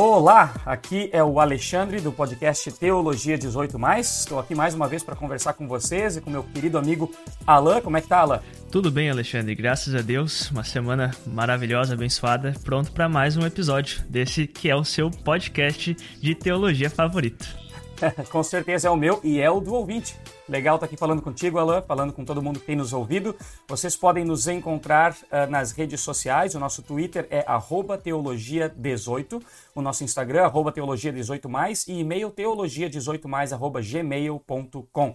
Olá, aqui é o Alexandre do podcast Teologia 18. Estou aqui mais uma vez para conversar com vocês e com meu querido amigo Alan. Como é que tá, Alan? Tudo bem, Alexandre. Graças a Deus, uma semana maravilhosa, abençoada, pronto para mais um episódio desse que é o seu podcast de teologia favorito. com certeza é o meu e é o do ouvinte. Legal estar tá aqui falando contigo, Alan, falando com todo mundo que tem nos ouvido. Vocês podem nos encontrar uh, nas redes sociais. O nosso Twitter é teologia18, o nosso Instagram, teologia18, e e-mail teologia18, gmail.com.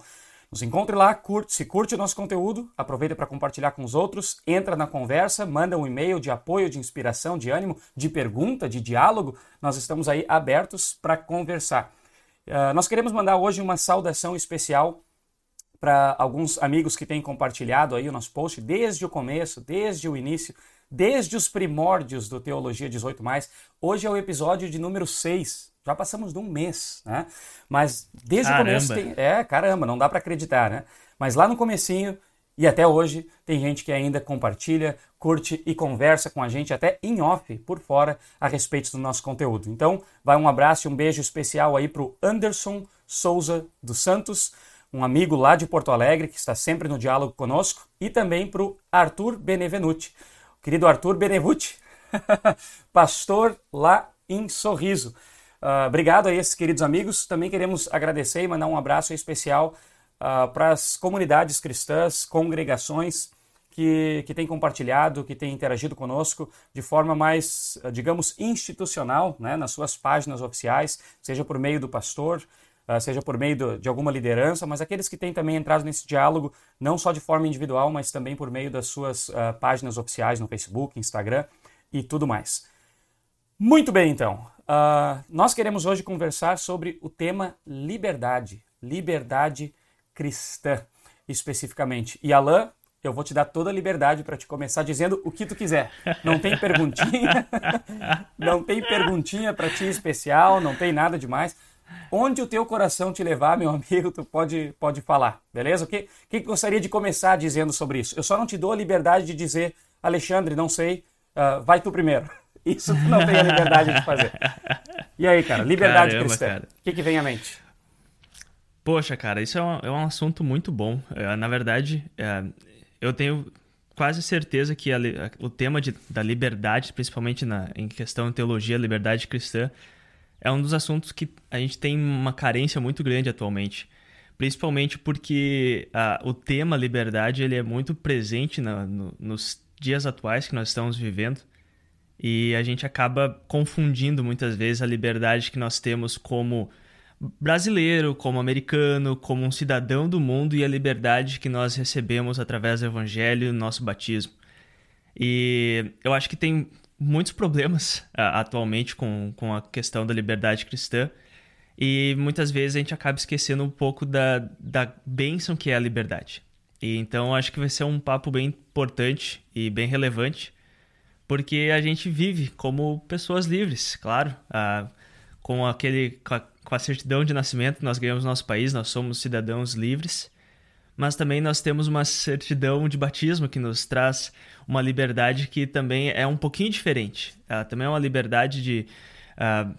Nos encontre lá, curte, se curte o nosso conteúdo, aproveita para compartilhar com os outros, entra na conversa, manda um e-mail de apoio, de inspiração, de ânimo, de pergunta, de diálogo. Nós estamos aí abertos para conversar. Uh, nós queremos mandar hoje uma saudação especial para alguns amigos que têm compartilhado aí o nosso post desde o começo, desde o início, desde os primórdios do Teologia 18. Hoje é o episódio de número 6. Já passamos de um mês, né? Mas desde caramba. o começo tem. É, caramba, não dá para acreditar, né? Mas lá no comecinho e até hoje tem gente que ainda compartilha, curte e conversa com a gente até em off, por fora, a respeito do nosso conteúdo. Então, vai um abraço e um beijo especial aí pro Anderson Souza dos Santos um amigo lá de Porto Alegre que está sempre no diálogo conosco, e também para o Arthur Benevenuti. O querido Arthur Benevenuti, pastor lá em Sorriso. Uh, obrigado a esses queridos amigos. Também queremos agradecer e mandar um abraço especial uh, para as comunidades cristãs, congregações que, que têm compartilhado, que têm interagido conosco de forma mais, digamos, institucional, né, nas suas páginas oficiais, seja por meio do pastor, seja por meio do, de alguma liderança, mas aqueles que têm também entrado nesse diálogo, não só de forma individual, mas também por meio das suas uh, páginas oficiais no Facebook, Instagram e tudo mais. Muito bem, então. Uh, nós queremos hoje conversar sobre o tema liberdade, liberdade cristã, especificamente. E Alain, eu vou te dar toda a liberdade para te começar dizendo o que tu quiser. Não tem perguntinha, não tem perguntinha para ti especial, não tem nada demais. Onde o teu coração te levar, meu amigo, tu pode, pode falar, beleza? O que, que gostaria de começar dizendo sobre isso? Eu só não te dou a liberdade de dizer, Alexandre, não sei, uh, vai tu primeiro. Isso tu não tem a liberdade de fazer. E aí, cara, liberdade Caramba, cristã. O que, que vem à mente? Poxa, cara, isso é um, é um assunto muito bom. É, na verdade, é, eu tenho quase certeza que a, o tema de, da liberdade, principalmente na, em questão de teologia, liberdade cristã, é um dos assuntos que a gente tem uma carência muito grande atualmente. Principalmente porque uh, o tema liberdade ele é muito presente na, no, nos dias atuais que nós estamos vivendo. E a gente acaba confundindo muitas vezes a liberdade que nós temos como brasileiro, como americano, como um cidadão do mundo e a liberdade que nós recebemos através do evangelho e do nosso batismo. E eu acho que tem muitos problemas uh, atualmente com, com a questão da liberdade cristã. E muitas vezes a gente acaba esquecendo um pouco da, da bênção que é a liberdade. E então acho que vai ser um papo bem importante e bem relevante, porque a gente vive como pessoas livres, claro, uh, com aquele com a, com a certidão de nascimento que nós ganhamos no nosso país, nós somos cidadãos livres mas também nós temos uma certidão de batismo que nos traz uma liberdade que também é um pouquinho diferente. Uh, também é uma liberdade de, uh,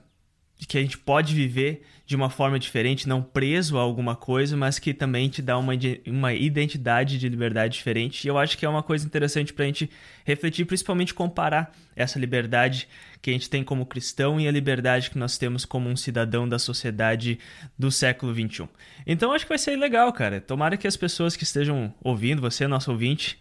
de, que a gente pode viver de uma forma diferente, não preso a alguma coisa, mas que também te dá uma, uma identidade de liberdade diferente. E eu acho que é uma coisa interessante para a gente refletir, principalmente comparar essa liberdade que a gente tem como cristão e a liberdade que nós temos como um cidadão da sociedade do século XXI. Então acho que vai ser legal, cara. Tomara que as pessoas que estejam ouvindo, você, nosso ouvinte,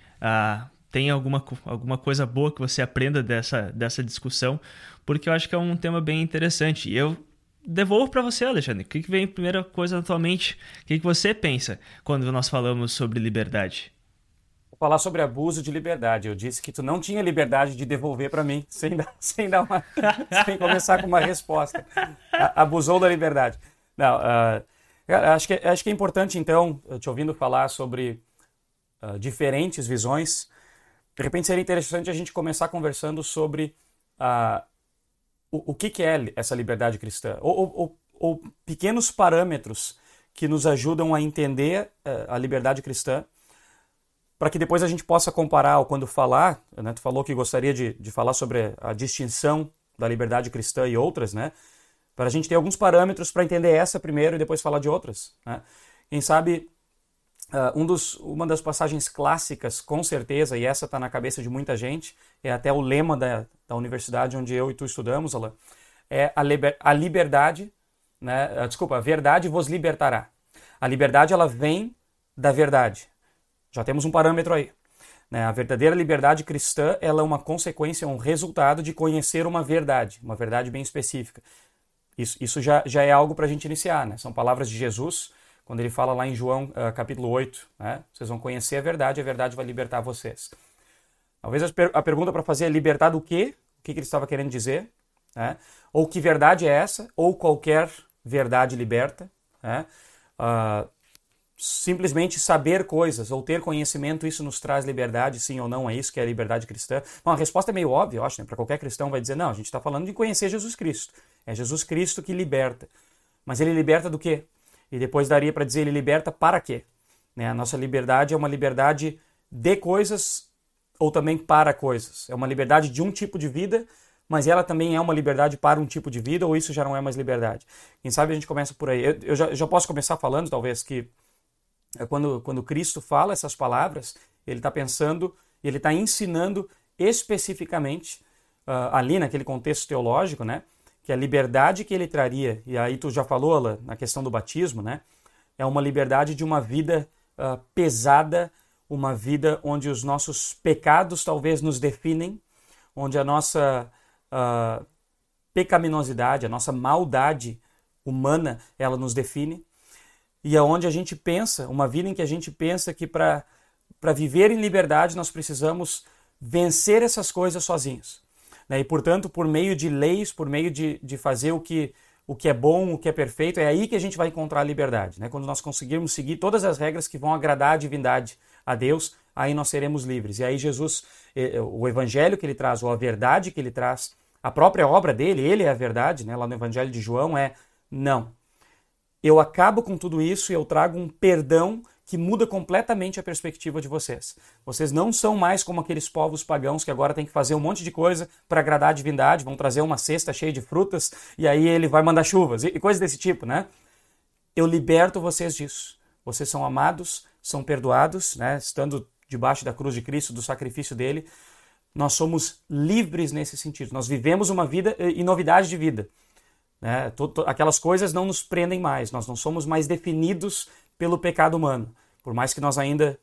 tenha alguma, alguma coisa boa que você aprenda dessa, dessa discussão, porque eu acho que é um tema bem interessante. E eu devolvo para você, Alexandre. O que, vem primeira coisa na tua mente? O que, você pensa quando nós falamos sobre liberdade? falar sobre abuso de liberdade. Eu disse que tu não tinha liberdade de devolver para mim sem dar, sem dar uma, sem começar com uma resposta. Abusou da liberdade. Não, uh, Acho que, acho que é importante, então, te ouvindo falar sobre uh, diferentes visões, de repente seria interessante a gente começar conversando sobre uh, o, que, que, é essa liberdade cristã, ou, ou, ou, pequenos parâmetros que nos ajudam a entender uh, a liberdade cristã, para que depois a gente possa comparar, ou quando falar, né, tu falou que gostaria de, de falar sobre a distinção da liberdade cristã e outras, né? Para a gente ter alguns parâmetros para entender essa primeiro e depois falar de outras. Né? Quem sabe uh, um dos, uma das passagens clássicas, com certeza, e essa está na cabeça de muita gente, é até o lema da, da universidade onde eu e tu estudamos, Alain, é a, liber, a liberdade, né? Uh, desculpa, a verdade vos libertará. A liberdade ela vem da verdade. Já temos um parâmetro aí. Né? A verdadeira liberdade cristã ela é uma consequência, um resultado de conhecer uma verdade, uma verdade bem específica. Isso, isso já, já é algo para a gente iniciar, né? São palavras de Jesus, quando ele fala lá em João uh, capítulo 8, né? Vocês vão conhecer a verdade, a verdade vai libertar vocês. Talvez a, per a pergunta para fazer é libertar do quê? O que, que ele estava querendo dizer? Né? Ou que verdade é essa? Ou qualquer verdade liberta? Né? Uh, simplesmente saber coisas ou ter conhecimento, isso nos traz liberdade, sim ou não? É isso que é a liberdade cristã? Bom, a resposta é meio óbvia, eu acho, né? Para qualquer cristão vai dizer, não, a gente está falando de conhecer Jesus Cristo. É Jesus Cristo que liberta. Mas ele liberta do quê? E depois daria para dizer, ele liberta para quê? Né? A nossa liberdade é uma liberdade de coisas ou também para coisas. É uma liberdade de um tipo de vida, mas ela também é uma liberdade para um tipo de vida, ou isso já não é mais liberdade? Quem sabe a gente começa por aí. Eu, eu já, já posso começar falando, talvez, que é quando, quando Cristo fala essas palavras, ele está pensando, ele está ensinando especificamente, uh, ali naquele contexto teológico, né, que a liberdade que ele traria, e aí tu já falou Alan, na questão do batismo, né, é uma liberdade de uma vida uh, pesada, uma vida onde os nossos pecados talvez nos definem, onde a nossa uh, pecaminosidade, a nossa maldade humana, ela nos define e aonde a gente pensa, uma vida em que a gente pensa que para viver em liberdade nós precisamos vencer essas coisas sozinhos. Né? E, portanto, por meio de leis, por meio de, de fazer o que, o que é bom, o que é perfeito, é aí que a gente vai encontrar a liberdade. Né? Quando nós conseguirmos seguir todas as regras que vão agradar a divindade, a Deus, aí nós seremos livres. E aí Jesus, eh, eh, o evangelho que ele traz, ou a verdade que ele traz, a própria obra dele, ele é a verdade, né? lá no evangelho de João, é não, eu acabo com tudo isso e eu trago um perdão que muda completamente a perspectiva de vocês. Vocês não são mais como aqueles povos pagãos que agora têm que fazer um monte de coisa para agradar a divindade, vão trazer uma cesta cheia de frutas e aí ele vai mandar chuvas e coisas desse tipo, né? Eu liberto vocês disso. Vocês são amados, são perdoados, né? Estando debaixo da cruz de Cristo, do sacrifício dele, nós somos livres nesse sentido. Nós vivemos uma vida e eh, novidade de vida. Né? Aquelas coisas não nos prendem mais, nós não somos mais definidos pelo pecado humano, por mais que nós ainda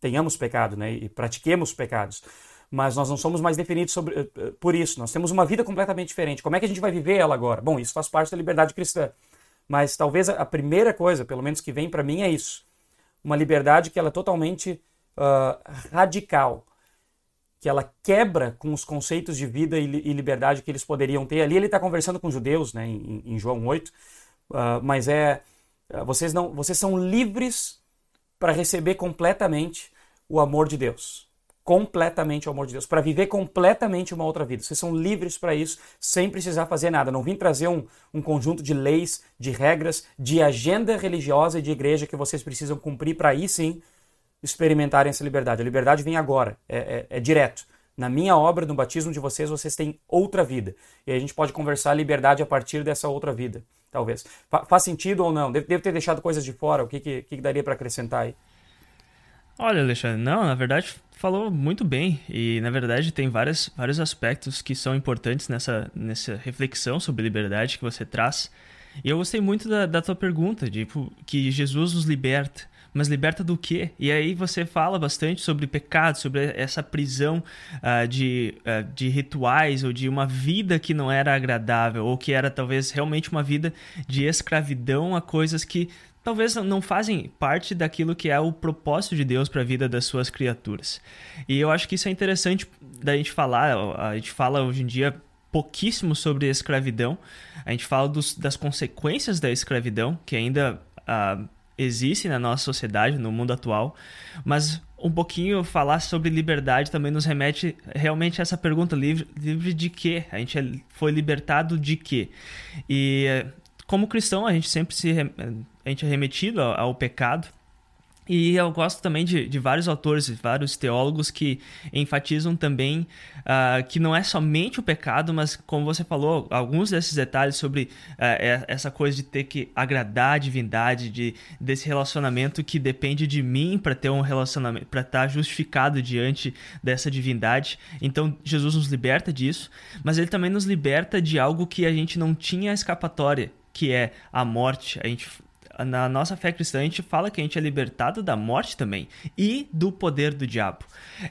tenhamos pecado né? e pratiquemos pecados. Mas nós não somos mais definidos sobre, eh, eh, por isso, nós temos uma vida completamente diferente. Como é que a gente vai viver ela agora? Bom, isso faz parte da liberdade cristã. Mas talvez a primeira coisa, pelo menos que vem para mim, é isso. Uma liberdade que ela é totalmente uh, radical que ela quebra com os conceitos de vida e liberdade que eles poderiam ter. Ali ele está conversando com judeus, né, em, em João 8, uh, ah, mas é vocês não, vocês são livres para receber completamente o amor de Deus, completamente o amor de Deus, para viver completamente uma outra vida. Vocês são livres para isso, sem precisar fazer nada. Não vim trazer um, um conjunto de leis, de regras, de agenda religiosa e de igreja que vocês precisam cumprir para aí sim experimentarem essa liberdade. A liberdade vem agora, é, é, é, direto. Na minha obra, no batismo de vocês, vocês têm outra vida. E a gente pode conversar a liberdade a partir dessa outra vida, talvez. Fa faz sentido ou não? Devo, ter deixado coisas de fora. O que, que, que daria para acrescentar aí? Olha, Alexandre, não, na verdade falou muito bem e na verdade tem vários, vários aspectos que são importantes nessa, nessa reflexão sobre liberdade que você traz. E eu gostei muito da, da tua pergunta, de tipo, que Jesus nos liberta mas liberta do quê? E aí você fala bastante sobre pecado, sobre essa prisão uh, de, uh, de rituais ou de uma vida que não era agradável, ou que era talvez realmente uma vida de escravidão a coisas que talvez não fazem parte daquilo que é o propósito de Deus para a vida das suas criaturas. E eu acho que isso é interessante da gente falar, a gente fala hoje em dia pouquíssimo sobre escravidão. A gente fala dos, das consequências da escravidão, que ainda uh, existem na nossa sociedade, no mundo atual, mas um pouquinho falar sobre liberdade também nos remete realmente a essa pergunta: livre, livre de quê? A gente é, foi libertado de quê? E como cristão, a gente sempre se a gente é remetido ao, ao pecado, e eu gosto também de, de vários autores, vários teólogos que enfatizam também uh, que não é somente o pecado, mas, como você falou, alguns desses detalhes sobre uh, essa coisa de ter que agradar a divindade, de, desse relacionamento que depende de mim para ter um relacionamento, para estar tá justificado diante dessa divindade. Então, Jesus nos liberta disso, mas ele também nos liberta de algo que a gente não tinha escapatória, que é a morte. A gente na nossa fé cristã, a gente fala que a gente é libertado da morte também e do poder do diabo.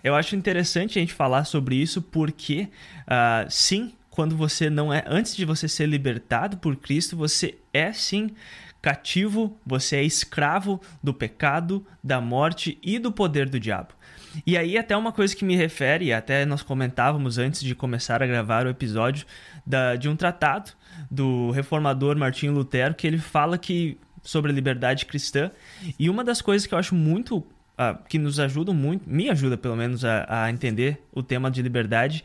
Eu acho interessante a gente falar sobre isso porque, uh, sim, quando você não é, antes de você ser libertado por Cristo, você é sim cativo, você é escravo do pecado, da morte e do poder do diabo. E aí, até uma coisa que me refere, até nós comentávamos antes de começar a gravar o episódio, da, de um tratado do reformador Martinho Lutero, que ele fala que sobre a liberdade cristã. E uma das coisas que eu acho muito. Uh, que nos ajudam muito, me ajuda pelo menos a, a, entender o tema de liberdade,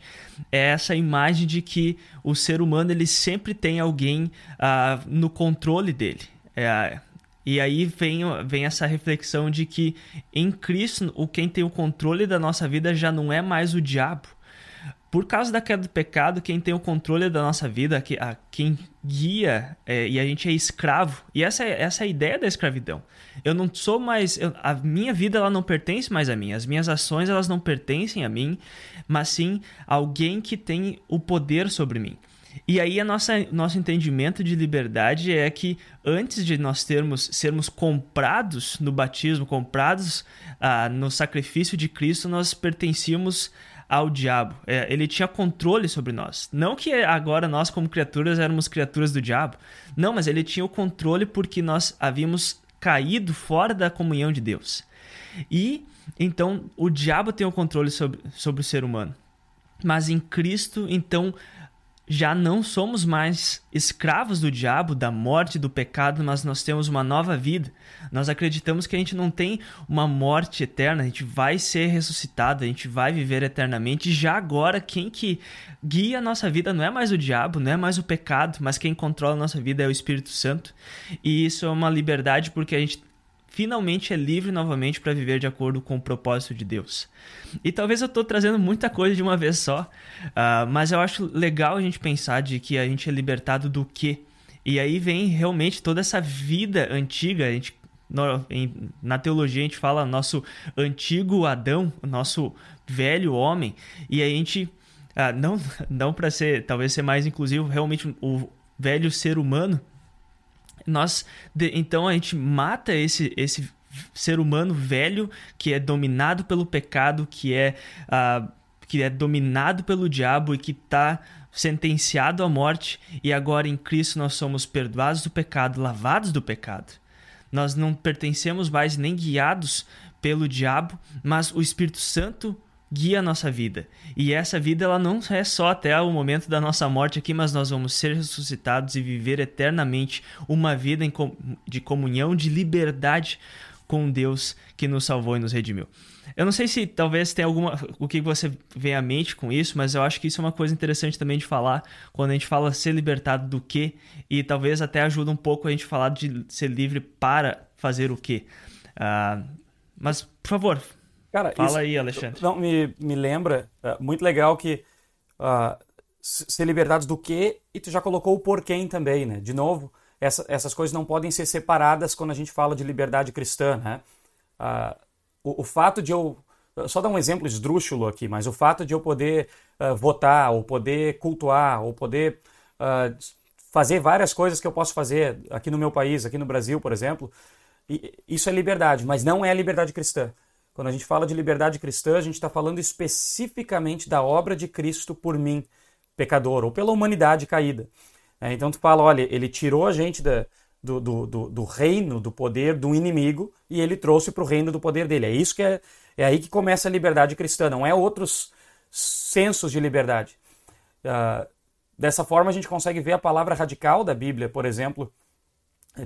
é essa imagem de que o ser humano ele sempre tem alguém uh, no controle dele. É, e aí vem, vem essa reflexão de que em Cristo, o quem tem o controle da nossa vida já não é mais o diabo, por causa da queda do pecado, quem tem o controle da nossa vida, a quem guia é, e a gente é escravo. E essa, é, essa é a ideia da escravidão. Eu não sou mais. Eu, a minha vida ela não pertence mais a mim. As minhas ações elas não pertencem a mim, mas sim a alguém que tem o poder sobre mim. E aí a nossa nosso entendimento de liberdade é que antes de nós termos sermos comprados no batismo, comprados ah, no sacrifício de Cristo, nós pertencíamos ao diabo. É, ele tinha controle sobre nós. Não que agora nós, como criaturas, éramos criaturas do diabo. Não, mas ele tinha o controle porque nós havíamos caído fora da comunhão de Deus. E então o diabo tem o controle sobre, sobre o ser humano. Mas em Cristo, então já não somos mais escravos do diabo, da morte, do pecado, mas nós temos uma nova vida. Nós acreditamos que a gente não tem uma morte eterna, a gente vai ser ressuscitado, a gente vai viver eternamente. Já agora, quem que guia a nossa vida não é mais o diabo, não é mais o pecado, mas quem controla a nossa vida é o Espírito Santo. E isso é uma liberdade porque a gente finalmente é livre novamente para viver de acordo com o propósito de Deus. E talvez eu estou trazendo muita coisa de uma vez só, uh, mas eu acho legal a gente pensar de que a gente é libertado do quê? E aí vem realmente toda essa vida antiga, a gente na teologia a gente fala nosso antigo Adão, nosso velho homem, e a gente uh, não não para ser talvez ser mais inclusivo, realmente o velho ser humano nós, de, então a gente mata esse, esse ser humano velho que é dominado pelo pecado, que é, uh, que é dominado pelo diabo e que está sentenciado à morte, e agora em Cristo nós somos perdoados do pecado, lavados do pecado. Nós não pertencemos mais nem guiados pelo diabo, mas o Espírito Santo guia a nossa vida. E essa vida ela não é só até o momento da nossa morte aqui, mas nós vamos ser ressuscitados e viver eternamente uma vida de comunhão, de liberdade com Deus que nos salvou e nos redimiu. Eu não sei se talvez tenha alguma o que você vem à mente com isso, mas eu acho que isso é uma coisa interessante também de falar quando a gente fala ser libertado do que e talvez até ajuda um pouco a gente falar de ser livre para fazer o que. Uh, mas por favor, Cara, Fala isso, aí, Alexandre. Não, me, me lembra, uh, muito legal que uh, ser libertados do que e tu já colocou o porquê também, né? De novo, essa, essas coisas não podem ser separadas quando a gente fala de liberdade cristã, né? Uh, o, o, fato de eu... Só dar um exemplo esdrúxulo aqui, mas o fato de eu poder votar, ou poder cultuar, ou poder fazer várias coisas que eu posso fazer aqui no meu país, aqui no Brasil, por exemplo, isso é liberdade, mas não é liberdade cristã. Quando a gente fala de liberdade cristã, a gente está falando especificamente da obra de Cristo por mim, pecador, ou pela humanidade caída. É, então tu fala, olha, ele tirou a gente da, do, do, do, do, reino, do poder do inimigo, e ele trouxe para o reino do poder dele. É isso que é, é aí que começa a liberdade cristã, não é outros sensos de liberdade. Uh, dessa forma a gente consegue ver a palavra radical da Bíblia, por exemplo,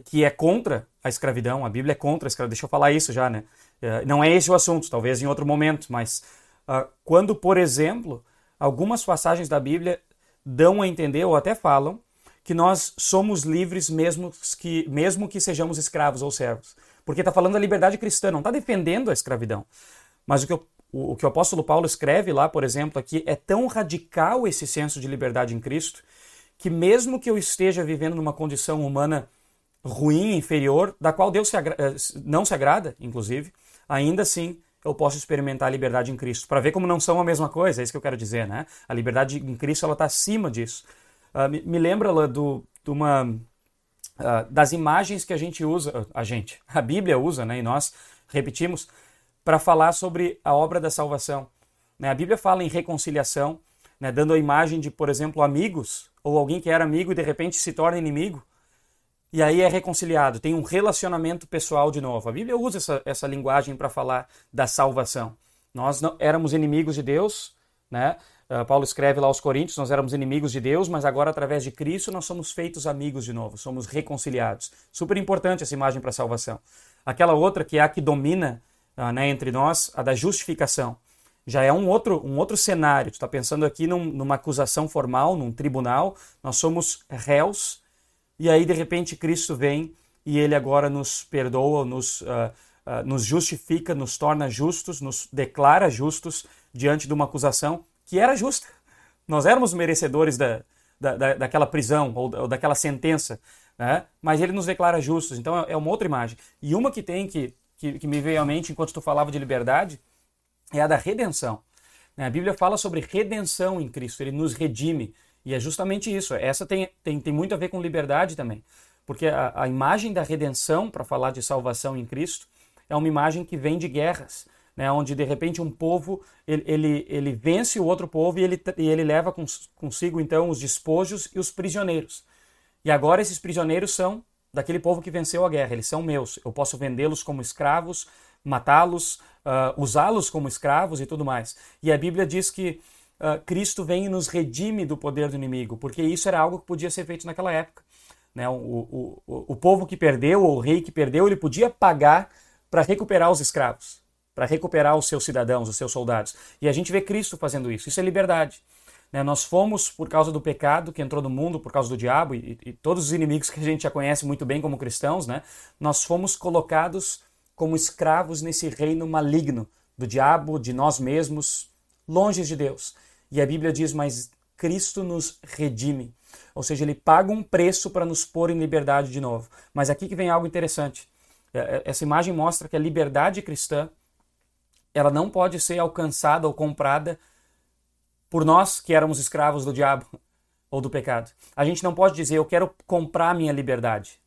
que é contra a escravidão, a Bíblia é contra a escravidão, deixa eu falar isso já, né? É, não é esse o assunto, talvez em outro momento, mas uh, quando, por exemplo, algumas passagens da Bíblia dão a entender ou até falam que nós somos livres mesmo que, mesmo que sejamos escravos ou servos. Porque está falando da liberdade cristã, não está defendendo a escravidão. Mas o que, o, o que o apóstolo Paulo escreve lá, por exemplo, aqui, é tão radical esse senso de liberdade em Cristo, que mesmo que eu esteja vivendo numa condição humana ruim, inferior, da qual Deus se eh, não se agrada, inclusive, ainda assim eu posso experimentar a liberdade em Cristo. Para ver como não são a mesma coisa, é isso que eu quero dizer, né? A liberdade em Cristo ela está acima disso. Uh, me, me, lembra lá do, uma uh, das imagens que a gente usa, a gente, a Bíblia usa, né? E nós repetimos para falar sobre a obra da salvação. Né? A Bíblia fala em reconciliação, né? dando a imagem de, por exemplo, amigos ou alguém que era amigo e de repente se torna inimigo e aí é reconciliado, tem um relacionamento pessoal de novo. A Bíblia usa essa, essa linguagem para falar da salvação. Nós não, éramos inimigos de Deus, né? Uh, Paulo escreve lá aos Coríntios, nós éramos inimigos de Deus, mas agora através de Cristo nós somos feitos amigos de novo, somos reconciliados. Super importante essa imagem para a salvação. Aquela outra que é a que domina uh, né, entre nós, a da justificação. Já é um outro, um outro cenário. Tu está pensando aqui num, numa acusação formal, num tribunal, nós somos réus e aí, de repente, Cristo vem e ele agora nos perdoa, nos, uh, uh, nos justifica, nos torna justos, nos declara justos diante de uma acusação que era justa. Nós éramos merecedores da, da, da daquela prisão ou, ou, daquela sentença, né? mas ele nos declara justos. Então é, é uma outra imagem. E uma que tem que, que, que me veio à mente enquanto tu falava de liberdade é a da redenção. Né? A Bíblia fala sobre redenção em Cristo, ele nos redime. E é justamente isso. Essa tem, tem, tem muito a ver com liberdade também. Porque a, a imagem da redenção, para falar de salvação em Cristo, é uma imagem que vem de guerras. Né, onde de repente um povo ele, ele, ele vence o outro povo e ele, e ele leva cons, consigo então os despojos e os prisioneiros. E agora esses prisioneiros são daquele povo que venceu a guerra, eles são meus. Eu posso vendê-los como escravos, matá-los, uh, usá-los como escravos e tudo mais. E a Bíblia diz que uh, Cristo vem e nos redime do poder do inimigo, porque isso era algo que podia ser feito naquela época. Né? O, o, o, o povo que perdeu, ou o rei que perdeu, ele podia pagar para recuperar os escravos, para recuperar os seus cidadãos, os seus soldados. E a gente vê Cristo fazendo isso. Isso é liberdade. Né? Nós fomos, por causa do pecado que entrou no mundo, por causa do diabo e, e, todos os inimigos que a gente já conhece muito bem como cristãos, né? nós fomos colocados como escravos nesse reino maligno do diabo, de nós mesmos, longe de Deus. E a Bíblia diz: Mas Cristo nos redime. Ou seja, ele paga um preço para nos pôr em liberdade de novo. Mas aqui que vem algo interessante. É, é, essa imagem mostra que a liberdade cristã ela não pode ser alcançada ou comprada por nós que éramos escravos do diabo ou do pecado. A gente não pode dizer, eu quero comprar minha liberdade.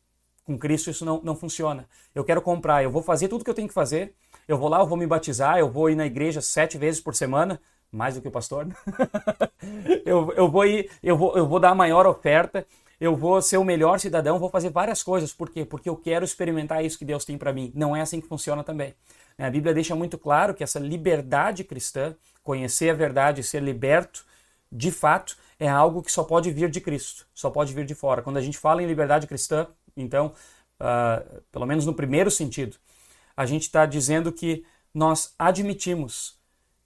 Com Cristo isso não, não funciona. Eu quero comprar, eu vou fazer tudo que eu tenho que fazer, eu vou lá, eu vou me batizar, eu vou ir na igreja sete vezes por semana, mais do que o pastor. eu, eu vou ir, eu vou, eu vou dar a maior oferta, eu vou ser o melhor cidadão, vou fazer várias coisas. Por quê? Porque eu quero experimentar isso que Deus tem para mim. Não é assim que funciona também. A Bíblia deixa muito claro que essa liberdade cristã, conhecer a verdade ser liberto, de fato, é algo que só pode vir de Cristo, só pode vir de fora. Quando a gente fala em liberdade cristã, então, uh, pelo menos no primeiro sentido, a gente está dizendo que nós admitimos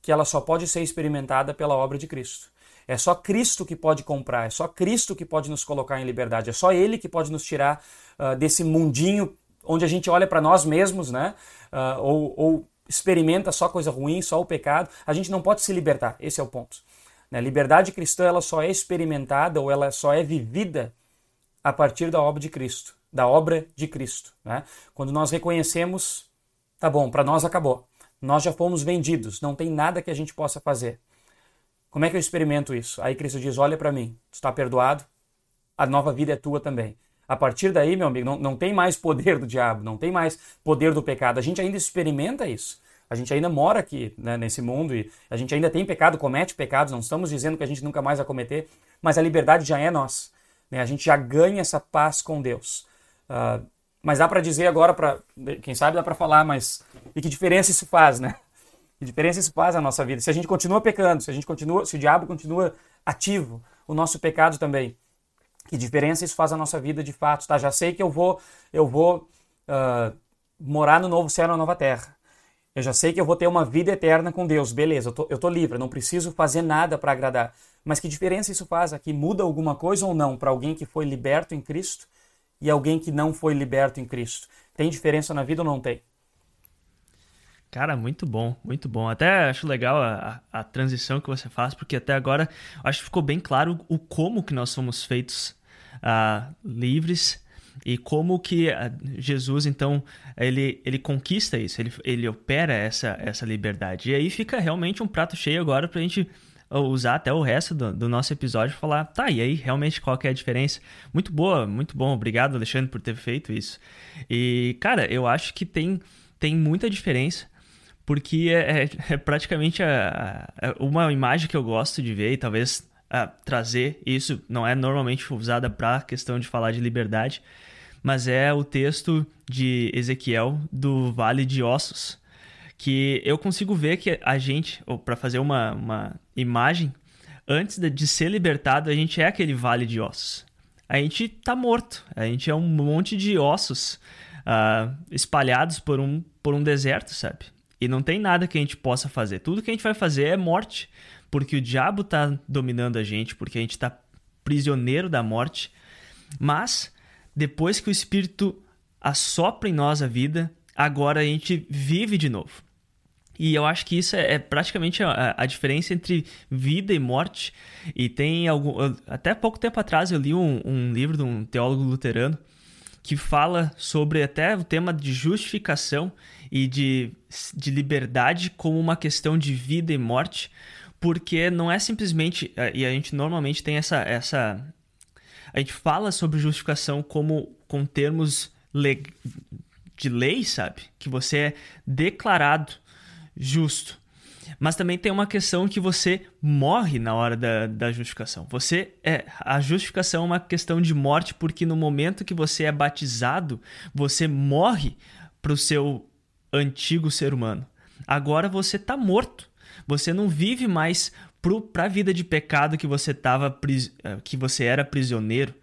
que ela só pode ser experimentada pela obra de Cristo. É só Cristo que pode comprar, é só Cristo que pode nos colocar em liberdade, é só Ele que pode nos tirar uh, desse mundinho onde a gente olha para nós mesmos, né? Uh, ou, ou, experimenta só coisa ruim, só o pecado. A gente não pode se libertar, esse é o ponto. Né? Liberdade cristã ela só é experimentada ou ela só é vivida a partir da obra de Cristo, da obra de Cristo. Né? Quando nós reconhecemos Tá bom, para nós acabou. Nós já fomos vendidos, não tem nada que a gente possa fazer. Como é que eu experimento isso? Aí Cristo diz: Olha para mim, tu está perdoado, a nova vida é tua também. A partir daí, meu amigo, não, não tem mais poder do diabo, não tem mais poder do pecado. A gente ainda experimenta isso. A gente ainda mora aqui né, nesse mundo e a gente ainda tem pecado, comete pecados, não estamos dizendo que a gente nunca mais vai cometer, mas a liberdade já é nossa. Né? A gente já ganha essa paz com Deus. Uh, mas dá para dizer agora, para quem sabe dá para falar, mas e que diferença isso faz, né? Que diferença isso faz na nossa vida? Se a gente continua pecando, se a gente continua, se o diabo continua ativo, o nosso pecado também. Que diferença isso faz na nossa vida de fato, tá? Já sei que eu vou, eu vou uh, morar no novo céu, na nova terra. Eu já sei que eu vou ter uma vida eterna com Deus. Beleza, eu tô, eu tô livre, não preciso fazer nada para agradar. Mas que diferença isso faz aqui? Muda alguma coisa ou não para alguém que foi liberto em Cristo e alguém que não foi liberto em Cristo? Tem diferença na vida ou não tem? Cara, muito bom, muito bom. Até acho legal a, a, transição que você faz, porque até agora acho que ficou bem claro o como que nós somos feitos uh, livres e como que uh, Jesus, então, ele, ele conquista isso, ele, ele opera essa, essa liberdade. E aí fica realmente um prato cheio agora para a gente usar até o resto do, do nosso episódio falar, tá, e aí realmente qual que é a diferença? Muito boa, muito bom. Obrigado, Alexandre, por ter feito isso. E, cara, eu acho que tem, tem muita diferença porque é, é, é praticamente a, a, uma imagem que eu gosto de ver e talvez a, trazer isso não é normalmente usada para a questão de falar de liberdade, mas é o texto de Ezequiel do Vale de Ossos, que eu consigo ver que a gente, ou para fazer uma, uma imagem, antes de, ser libertado, a gente é aquele vale de ossos. A gente tá morto, a gente é um monte de ossos uh, espalhados por um, por um deserto, sabe? E não tem nada que a gente possa fazer. Tudo que a gente vai fazer é morte, porque o diabo está dominando a gente, porque a gente está prisioneiro da morte. Mas depois que o Espírito assopra em nós a vida, agora a gente vive de novo. E eu acho que isso é, é praticamente a, diferença entre vida e morte. E tem algum. Até pouco tempo atrás eu li um, um livro de um teólogo luterano que fala sobre até o tema de justificação e de, de liberdade como uma questão de vida e morte, porque não é simplesmente. Eh, e a gente normalmente tem essa. essa a gente fala sobre justificação como com termos le, de lei, sabe? Que você é declarado justo. Mas também tem uma questão que você morre na hora da, da justificação. Você é a justificação é uma questão de morte porque no momento que você é batizado, você morre para o seu antigo ser humano. Agora você está morto. Você não vive mais para a vida de pecado que você tava eh, que você era prisioneiro.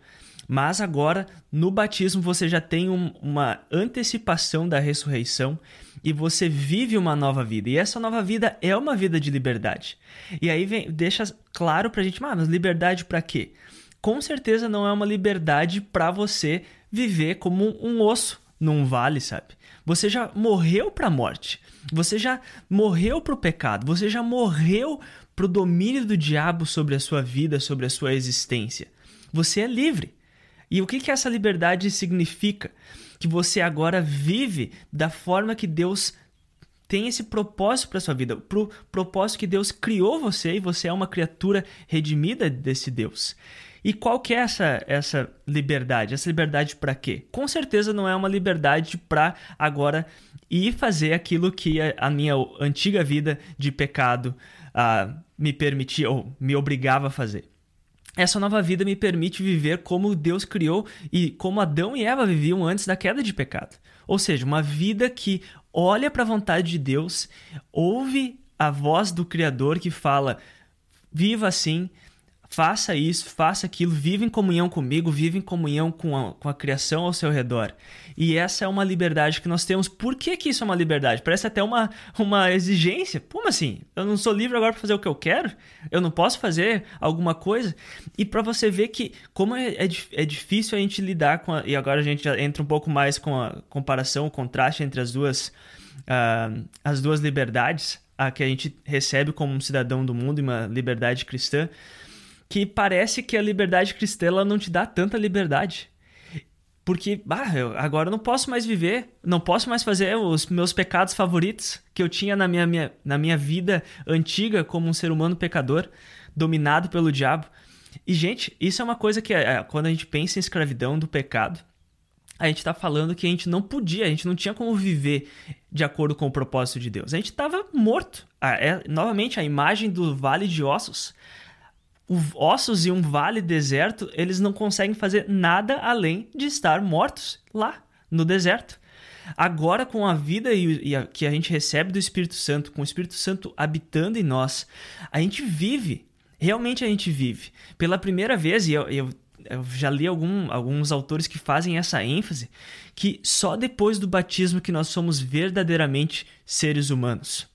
Mas agora, no batismo, você já tem um, uma antecipação da ressurreição e você vive uma nova vida. E essa nova vida é uma vida de liberdade. E aí vem, deixa claro pra gente, mas liberdade para quê? Com certeza não é uma liberdade para você viver como um osso num vale, sabe? Você já morreu para a morte. Você já morreu para o pecado. Você já morreu para o domínio do diabo sobre a sua vida, sobre a sua existência. Você é livre. E o que, que essa liberdade significa? Que você agora vive da forma que Deus tem esse propósito para sua vida, pro propósito que Deus criou você e você é uma criatura redimida desse Deus. E qual que é essa, essa liberdade? Essa liberdade para quê? Com certeza não é uma liberdade para agora ir fazer aquilo que a, a minha antiga vida de pecado uh, me permitia ou me obrigava a fazer essa nova vida me permite viver como Deus criou e como Adão e Eva viviam antes da queda de pecado. Ou seja, uma vida que olha para a vontade de Deus, ouve a voz do Criador que fala: viva assim, faça isso, faça aquilo, vive em comunhão comigo, vive em comunhão com a, com a criação ao seu redor. E essa é uma liberdade que nós temos. Por que, que isso é uma liberdade? Parece até uma, uma exigência. Como assim? Eu não sou livre agora para fazer o que eu quero? Eu não posso fazer alguma coisa? E para você ver que como é, é, é, difícil a gente lidar com... A, e agora a gente já entra um pouco mais com a comparação, o contraste entre as duas, uh, as duas liberdades a que a gente recebe como um cidadão do mundo e uma liberdade cristã que parece que a liberdade cristã ela não te dá tanta liberdade. Porque, bah, eu, agora eu não posso mais viver, não posso mais fazer os meus pecados favoritos que eu tinha na minha, minha, na minha vida antiga como um ser humano pecador, dominado pelo diabo. E, gente, isso é uma coisa que, é, quando a gente pensa em escravidão do pecado, a gente está falando que a gente não podia, a gente não tinha como viver de acordo com o propósito de Deus. A gente estava morto. Ah, é, novamente, a imagem do vale de ossos ossos e um vale deserto, eles não conseguem fazer nada além de estar mortos lá no deserto. Agora, com a vida e, a, que a gente recebe do Espírito Santo, com o Espírito Santo habitando em nós, a gente vive, realmente a gente vive. Pela primeira vez, e eu, eu eu já li algum, alguns autores que fazem essa ênfase, que só depois do batismo que nós somos verdadeiramente seres humanos.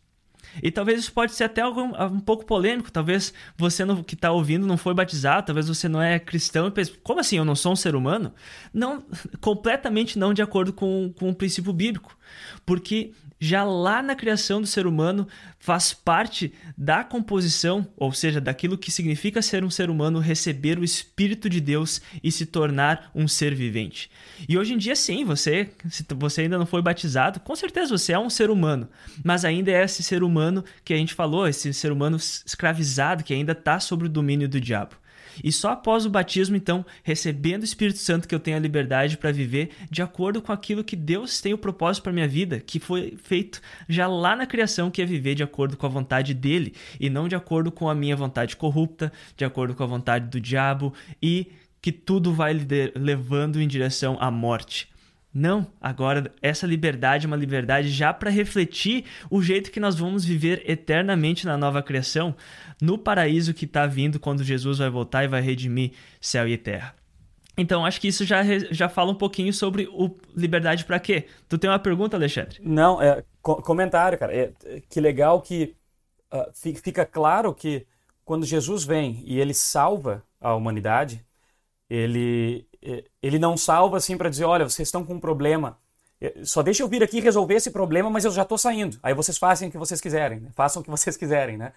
E talvez isso pode ser até algo um pouco polêmico. Talvez você não, que está ouvindo não foi batizado, talvez você não é cristão e pensa, como assim, eu não sou um ser humano? Não, completamente não de acordo com, com o princípio bíblico. Porque já lá na criação do ser humano faz parte da composição, ou seja, daquilo que significa ser um ser humano, receber o Espírito de Deus e se tornar um ser vivente. E hoje em dia, sim, você, se você ainda não foi batizado, com certeza você é um ser humano, mas ainda é esse ser humano que a gente falou, esse ser humano escravizado que ainda está sob o domínio do diabo. E só após o batismo, então, recebendo o Espírito Santo, que eu tenho a liberdade para viver de acordo com aquilo que Deus tem o propósito para minha vida, que foi feito já lá na criação, que é viver de acordo com a vontade dele e não de acordo com a minha vontade corrupta, de acordo com a vontade do diabo e que tudo vai levando em direção à morte. Não, agora essa liberdade é uma liberdade já para refletir o jeito que nós vamos viver eternamente na nova criação, no paraíso que está vindo quando Jesus vai voltar e vai redimir céu e terra. Então, acho que isso já, já fala um pouquinho sobre o liberdade para quê. Tu tem uma pergunta, Alexandre? Não, é co comentário, cara. É, que legal que uh, fica claro que quando Jesus vem e ele salva a humanidade, ele, ele não salva assim para dizer, olha, vocês estão com um problema, só deixa eu vir aqui resolver esse problema, mas eu já estou saindo. Aí vocês fazem o que vocês quiserem, né? façam o que vocês quiserem, né?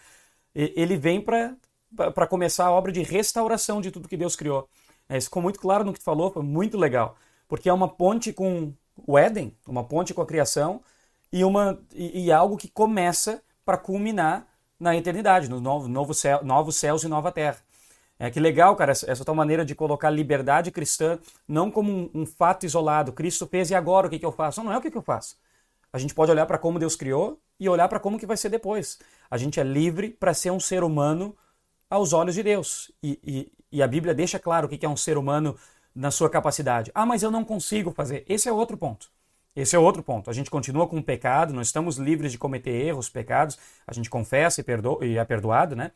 Ele vem para começar a obra de restauração de tudo que Deus criou. É, isso ficou muito claro no que tu falou, foi muito legal, porque é uma ponte com o Éden, uma ponte com a criação e uma e, e algo que começa para culminar na eternidade, no novo, novo céu, novos céus e nova terra. É que legal, cara, essa, tua maneira de colocar liberdade cristã não como um, um, fato isolado. Cristo fez e agora o que, que eu faço? Não, não é o que, que eu faço. A gente pode olhar para como Deus criou e olhar para como que vai ser depois. A gente é livre para ser um ser humano aos olhos de Deus. E, e, e, a Bíblia deixa claro o que é um ser humano na sua capacidade. Ah, mas eu não consigo fazer. Esse é outro ponto. Esse é outro ponto. A gente continua com o pecado, não estamos livres de cometer erros, pecados. A gente confessa e, e é perdoado, né?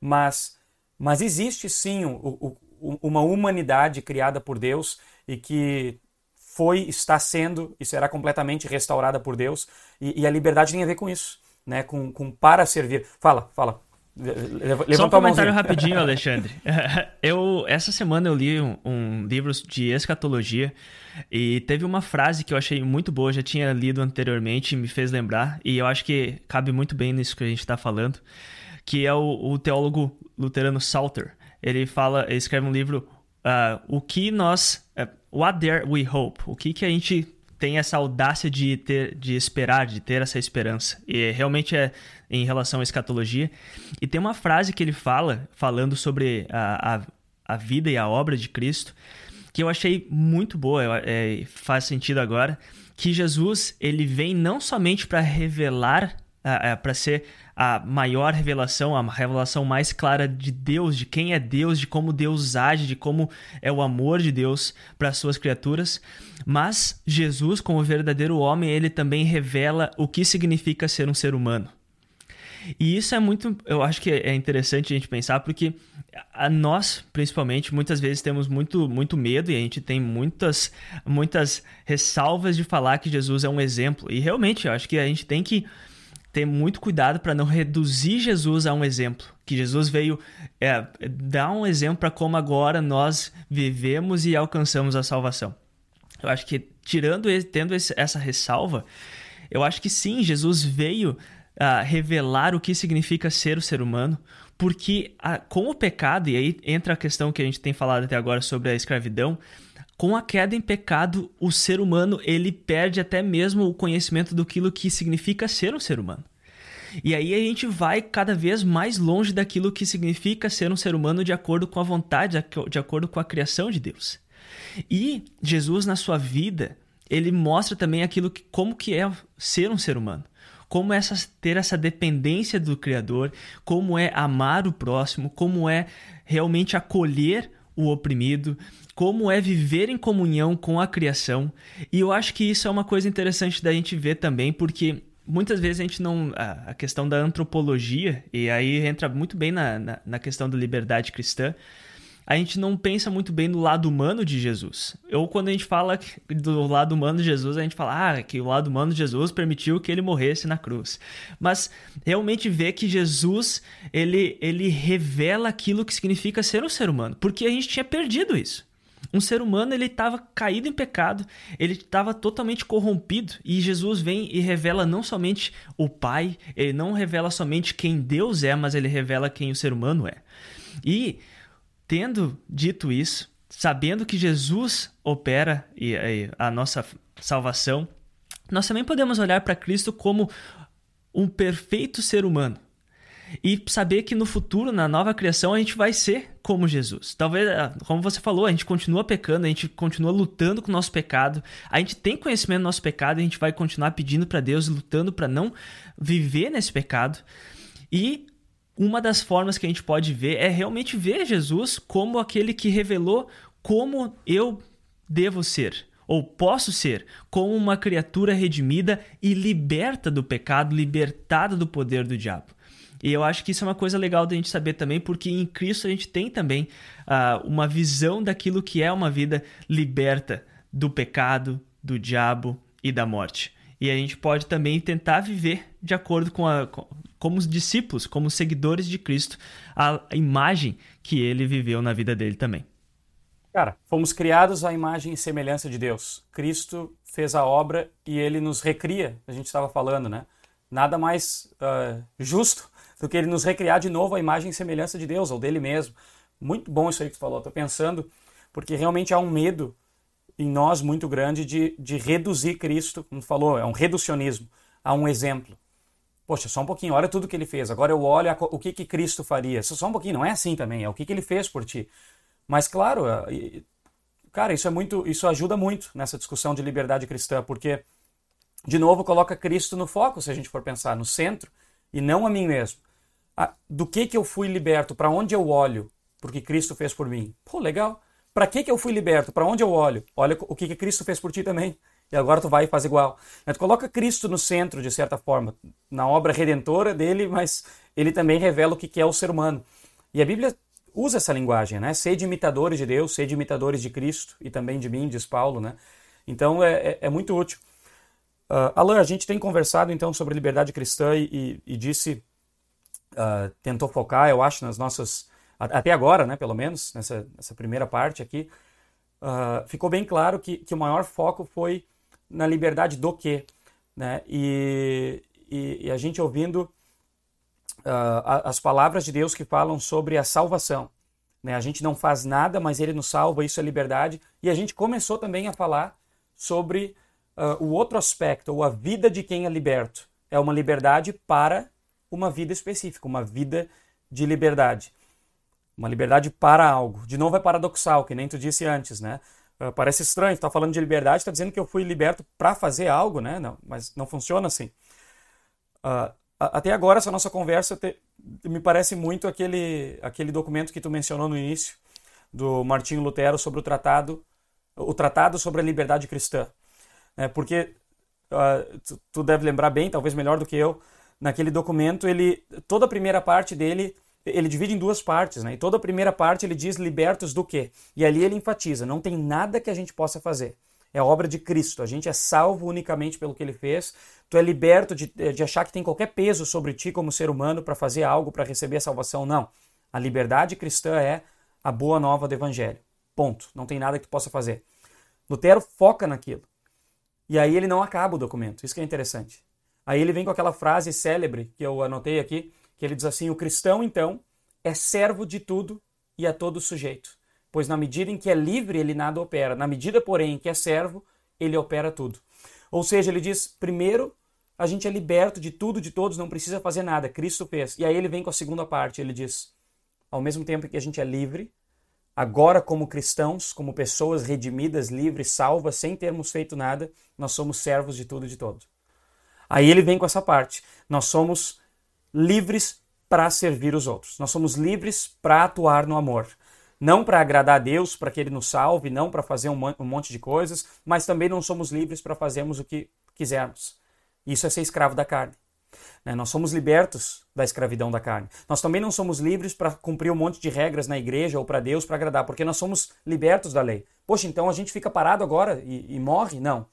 Mas mas existe sim o, o, uma humanidade criada por Deus e que foi, está sendo e será completamente restaurada por Deus. E, e a liberdade tem a ver com isso, né? com, com para servir. Fala, fala. Levanta Só um comentário rapidinho, Alexandre. eu, essa semana eu li um, um, livro de escatologia e teve uma frase que eu achei muito boa, já tinha lido anteriormente e me fez lembrar, e eu acho que cabe muito bem nisso que a gente está falando que é o, o teólogo luterano Salter. Ele fala, ele escreve um livro, uh, o que nós, uh, what dare we hope? O que que a gente tem essa audácia de ter, de esperar, de ter essa esperança. E realmente é em relação à escatologia. E tem uma frase que ele fala, falando sobre a, a, a vida e a obra de Cristo, que eu achei muito boa, é, faz sentido agora, que Jesus ele vem não somente para revelar, uh, uh, para ser a maior revelação, a revelação mais clara de Deus, de quem é Deus, de como Deus age, de como é o amor de Deus para as suas criaturas. Mas Jesus, como verdadeiro homem, ele também revela o que significa ser um ser humano. E isso é muito, eu acho que é interessante a gente pensar porque a nós, principalmente, muitas vezes temos muito, muito medo e a gente tem muitas, muitas ressalvas de falar que Jesus é um exemplo. E realmente, eu acho que a gente tem que ter muito cuidado para não reduzir Jesus a um exemplo. Que Jesus veio é, dar um exemplo para como agora nós vivemos e alcançamos a salvação. Eu acho que tirando tendo essa ressalva, eu acho que sim, Jesus veio uh, revelar o que significa ser o ser humano, porque uh, com o pecado, e aí entra a questão que a gente tem falado até agora sobre a escravidão, com a queda em pecado, o ser humano ele perde até mesmo o conhecimento do que significa ser um ser humano. E aí a gente vai cada vez mais longe daquilo que significa ser um ser humano de acordo com a vontade, de acordo com a criação de Deus. E Jesus na sua vida, ele mostra também aquilo que como que é ser um ser humano. Como é essa, ter essa dependência do Criador, como é amar o próximo, como é realmente acolher o oprimido, como é viver em comunhão com a criação. E eu acho que isso é uma coisa interessante da gente ver também, porque muitas vezes a gente não. A, questão da antropologia, e aí entra muito bem na, na, na questão da liberdade cristã, a gente não pensa muito bem no lado humano de Jesus. Ou quando a gente fala do lado humano de Jesus, a gente fala ah, que o lado humano de Jesus permitiu que ele morresse na cruz. Mas realmente ver que Jesus, ele, ele revela aquilo que significa ser um ser humano, porque a gente tinha perdido isso. Um ser humano ele estava caído em pecado, ele estava totalmente corrompido e Jesus vem e revela não somente o Pai, ele não revela somente quem Deus é, mas ele revela quem o ser humano é. E tendo dito isso, sabendo que Jesus opera a nossa salvação, nós também podemos olhar para Cristo como um perfeito ser humano e saber que no futuro, na nova criação, a gente vai ser como Jesus. Talvez, ah, como você falou, a gente continua pecando, a gente continua lutando com o nosso pecado, a gente tem conhecimento do nosso pecado, a gente vai continuar pedindo para Deus, lutando para não viver nesse pecado. E uma das formas que a gente pode ver é realmente ver Jesus como aquele que revelou como eu devo ser, ou posso ser, como uma criatura redimida e liberta do pecado, libertada do poder do diabo. E eu acho que isso é uma coisa legal da gente saber também, porque em Cristo a gente tem também uh, uma visão daquilo que é uma vida liberta do pecado, do diabo e da morte. E a gente pode também tentar viver de acordo com a, como os discípulos, como seguidores de Cristo, a imagem que ele viveu na vida dele também. Cara, fomos criados à imagem e semelhança de Deus. Cristo fez a obra e ele nos recria, a gente estava falando, né? Nada mais uh, justo do que ele nos recriar de novo a imagem e semelhança de Deus, ou dele mesmo. Muito bom isso aí que tu falou. Estou pensando, porque realmente há um medo em nós muito grande de, de reduzir Cristo, como falou, é um reducionismo, a um exemplo. Poxa, só um pouquinho, olha tudo que ele fez. Agora eu olho a, o que, que Cristo faria. Só um pouquinho, não é assim também, é o que, que ele fez por ti. Mas claro, é, cara, isso é muito, isso ajuda muito nessa discussão de liberdade cristã, porque de novo coloca Cristo no foco, se a gente for pensar, no centro, e não a mim mesmo. Do que que eu fui liberto? Para onde eu olho? Porque Cristo fez por mim. Pô, legal. Para que que eu fui liberto? Para onde eu olho? Olha o que que Cristo fez por ti também. E agora tu vai e faz igual. Tu coloca Cristo no centro, de certa forma, na obra redentora dele, mas ele também revela o que é o ser humano. E a Bíblia usa essa linguagem, né? Sede imitadores de Deus, sede imitadores de Cristo e também de mim, diz Paulo, né? Então é, é, é muito útil. Uh, Alan, a gente tem conversado então sobre liberdade cristã e, e, e disse, uh, tentou focar, eu acho, nas nossas, até agora, né, pelo menos, nessa, nessa primeira parte aqui, uh, ficou bem claro que, que o maior foco foi na liberdade do quê, né? E, e, e a gente ouvindo as palavras de Deus que falam sobre a salvação. Né? A gente não faz nada, mas Ele nos salva, isso é liberdade. E a gente começou também a falar sobre uh, o outro aspecto, ou a vida de quem é liberto. É uma liberdade para uma vida específica, uma vida de liberdade. Uma liberdade para algo. De novo é paradoxal, que nem tu disse antes, né? Uh, parece estranho, está falando de liberdade, está dizendo que eu fui liberto para fazer algo, né? Não, mas não funciona assim. Uh, até agora, essa nossa conversa te, me parece muito aquele, aquele documento que tu mencionou no início, do Martinho Lutero sobre o tratado, o tratado sobre a liberdade cristã. É, porque uh, tu, tu, deve lembrar bem, talvez melhor do que eu, naquele documento, ele toda a primeira parte dele ele divide em duas partes, né? E toda a primeira parte ele diz libertos do quê? E ali ele enfatiza, não tem nada que a gente possa fazer. É obra de Cristo. A gente é salvo unicamente pelo que ele fez. Tu é liberto de, de achar que tem qualquer peso sobre ti como ser humano para fazer algo, para receber a salvação. Não. A liberdade cristã é a boa nova do evangelho. Ponto. Não tem nada que tu possa fazer. Lutero foca naquilo. E aí ele não acaba o documento. Isso que é interessante. Aí ele vem com aquela frase célebre que eu anotei aqui, que ele diz assim: "O cristão, então, é servo de tudo e a todo sujeito, pois na medida em que é livre, ele nada opera; na medida, porém, em que é servo, ele opera tudo." Ou seja, ele diz: primeiro, a gente é liberto de tudo, de todos, não precisa fazer nada, Cristo fez. E aí ele vem com a segunda parte, ele diz: ao mesmo tempo que a gente é livre, Agora, como cristãos, como pessoas redimidas, livres, salvas, sem termos feito nada, nós somos servos de tudo e de todo. Aí ele vem com essa parte. Nós somos livres para servir os outros. Nós somos livres para atuar no amor. Não para agradar a Deus, para que Ele nos salve, não para fazer um monte de coisas, mas também não somos livres para fazermos o que quisermos. Isso é ser escravo da carne. Né? Nós somos libertos da escravidão da carne. Nós também não somos livres para cumprir um monte de regras na igreja ou para Deus para agradar, porque nós somos libertos da lei. Poxa, então a gente fica parado agora e, e morre? Não.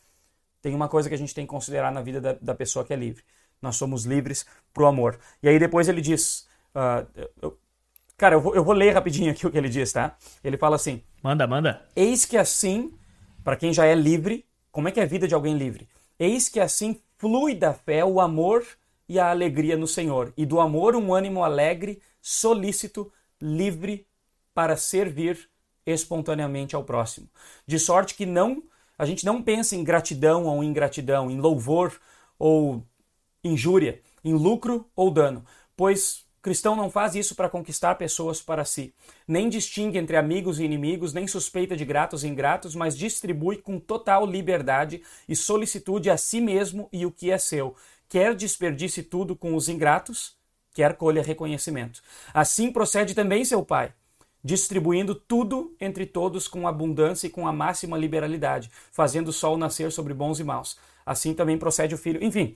Tem uma coisa que a gente tem que considerar na vida da, da pessoa que é livre. Nós somos livres para o amor. E aí depois ele diz. Uh, eu, cara, eu vou, eu vou ler rapidinho aqui o que ele diz, tá? Ele fala assim: Manda, manda. Eis que assim, para quem já é livre, como é que é a vida de alguém livre? Eis que assim flui da fé o amor e a alegria no Senhor, e do amor um ânimo alegre, solícito, livre para servir espontaneamente ao próximo. De sorte que não a gente não pensa em gratidão ou ingratidão, em louvor ou injúria, em lucro ou dano, pois cristão não faz isso para conquistar pessoas para si. Nem distingue entre amigos e inimigos, nem suspeita de gratos e ingratos, mas distribui com total liberdade e solicitude a si mesmo e o que é seu, quer desperdice tudo com os ingratos, quer colha reconhecimento. Assim procede também seu pai, distribuindo tudo entre todos com abundância e com a máxima liberalidade, fazendo o sol nascer sobre bons e maus. Assim também procede o filho. Enfim,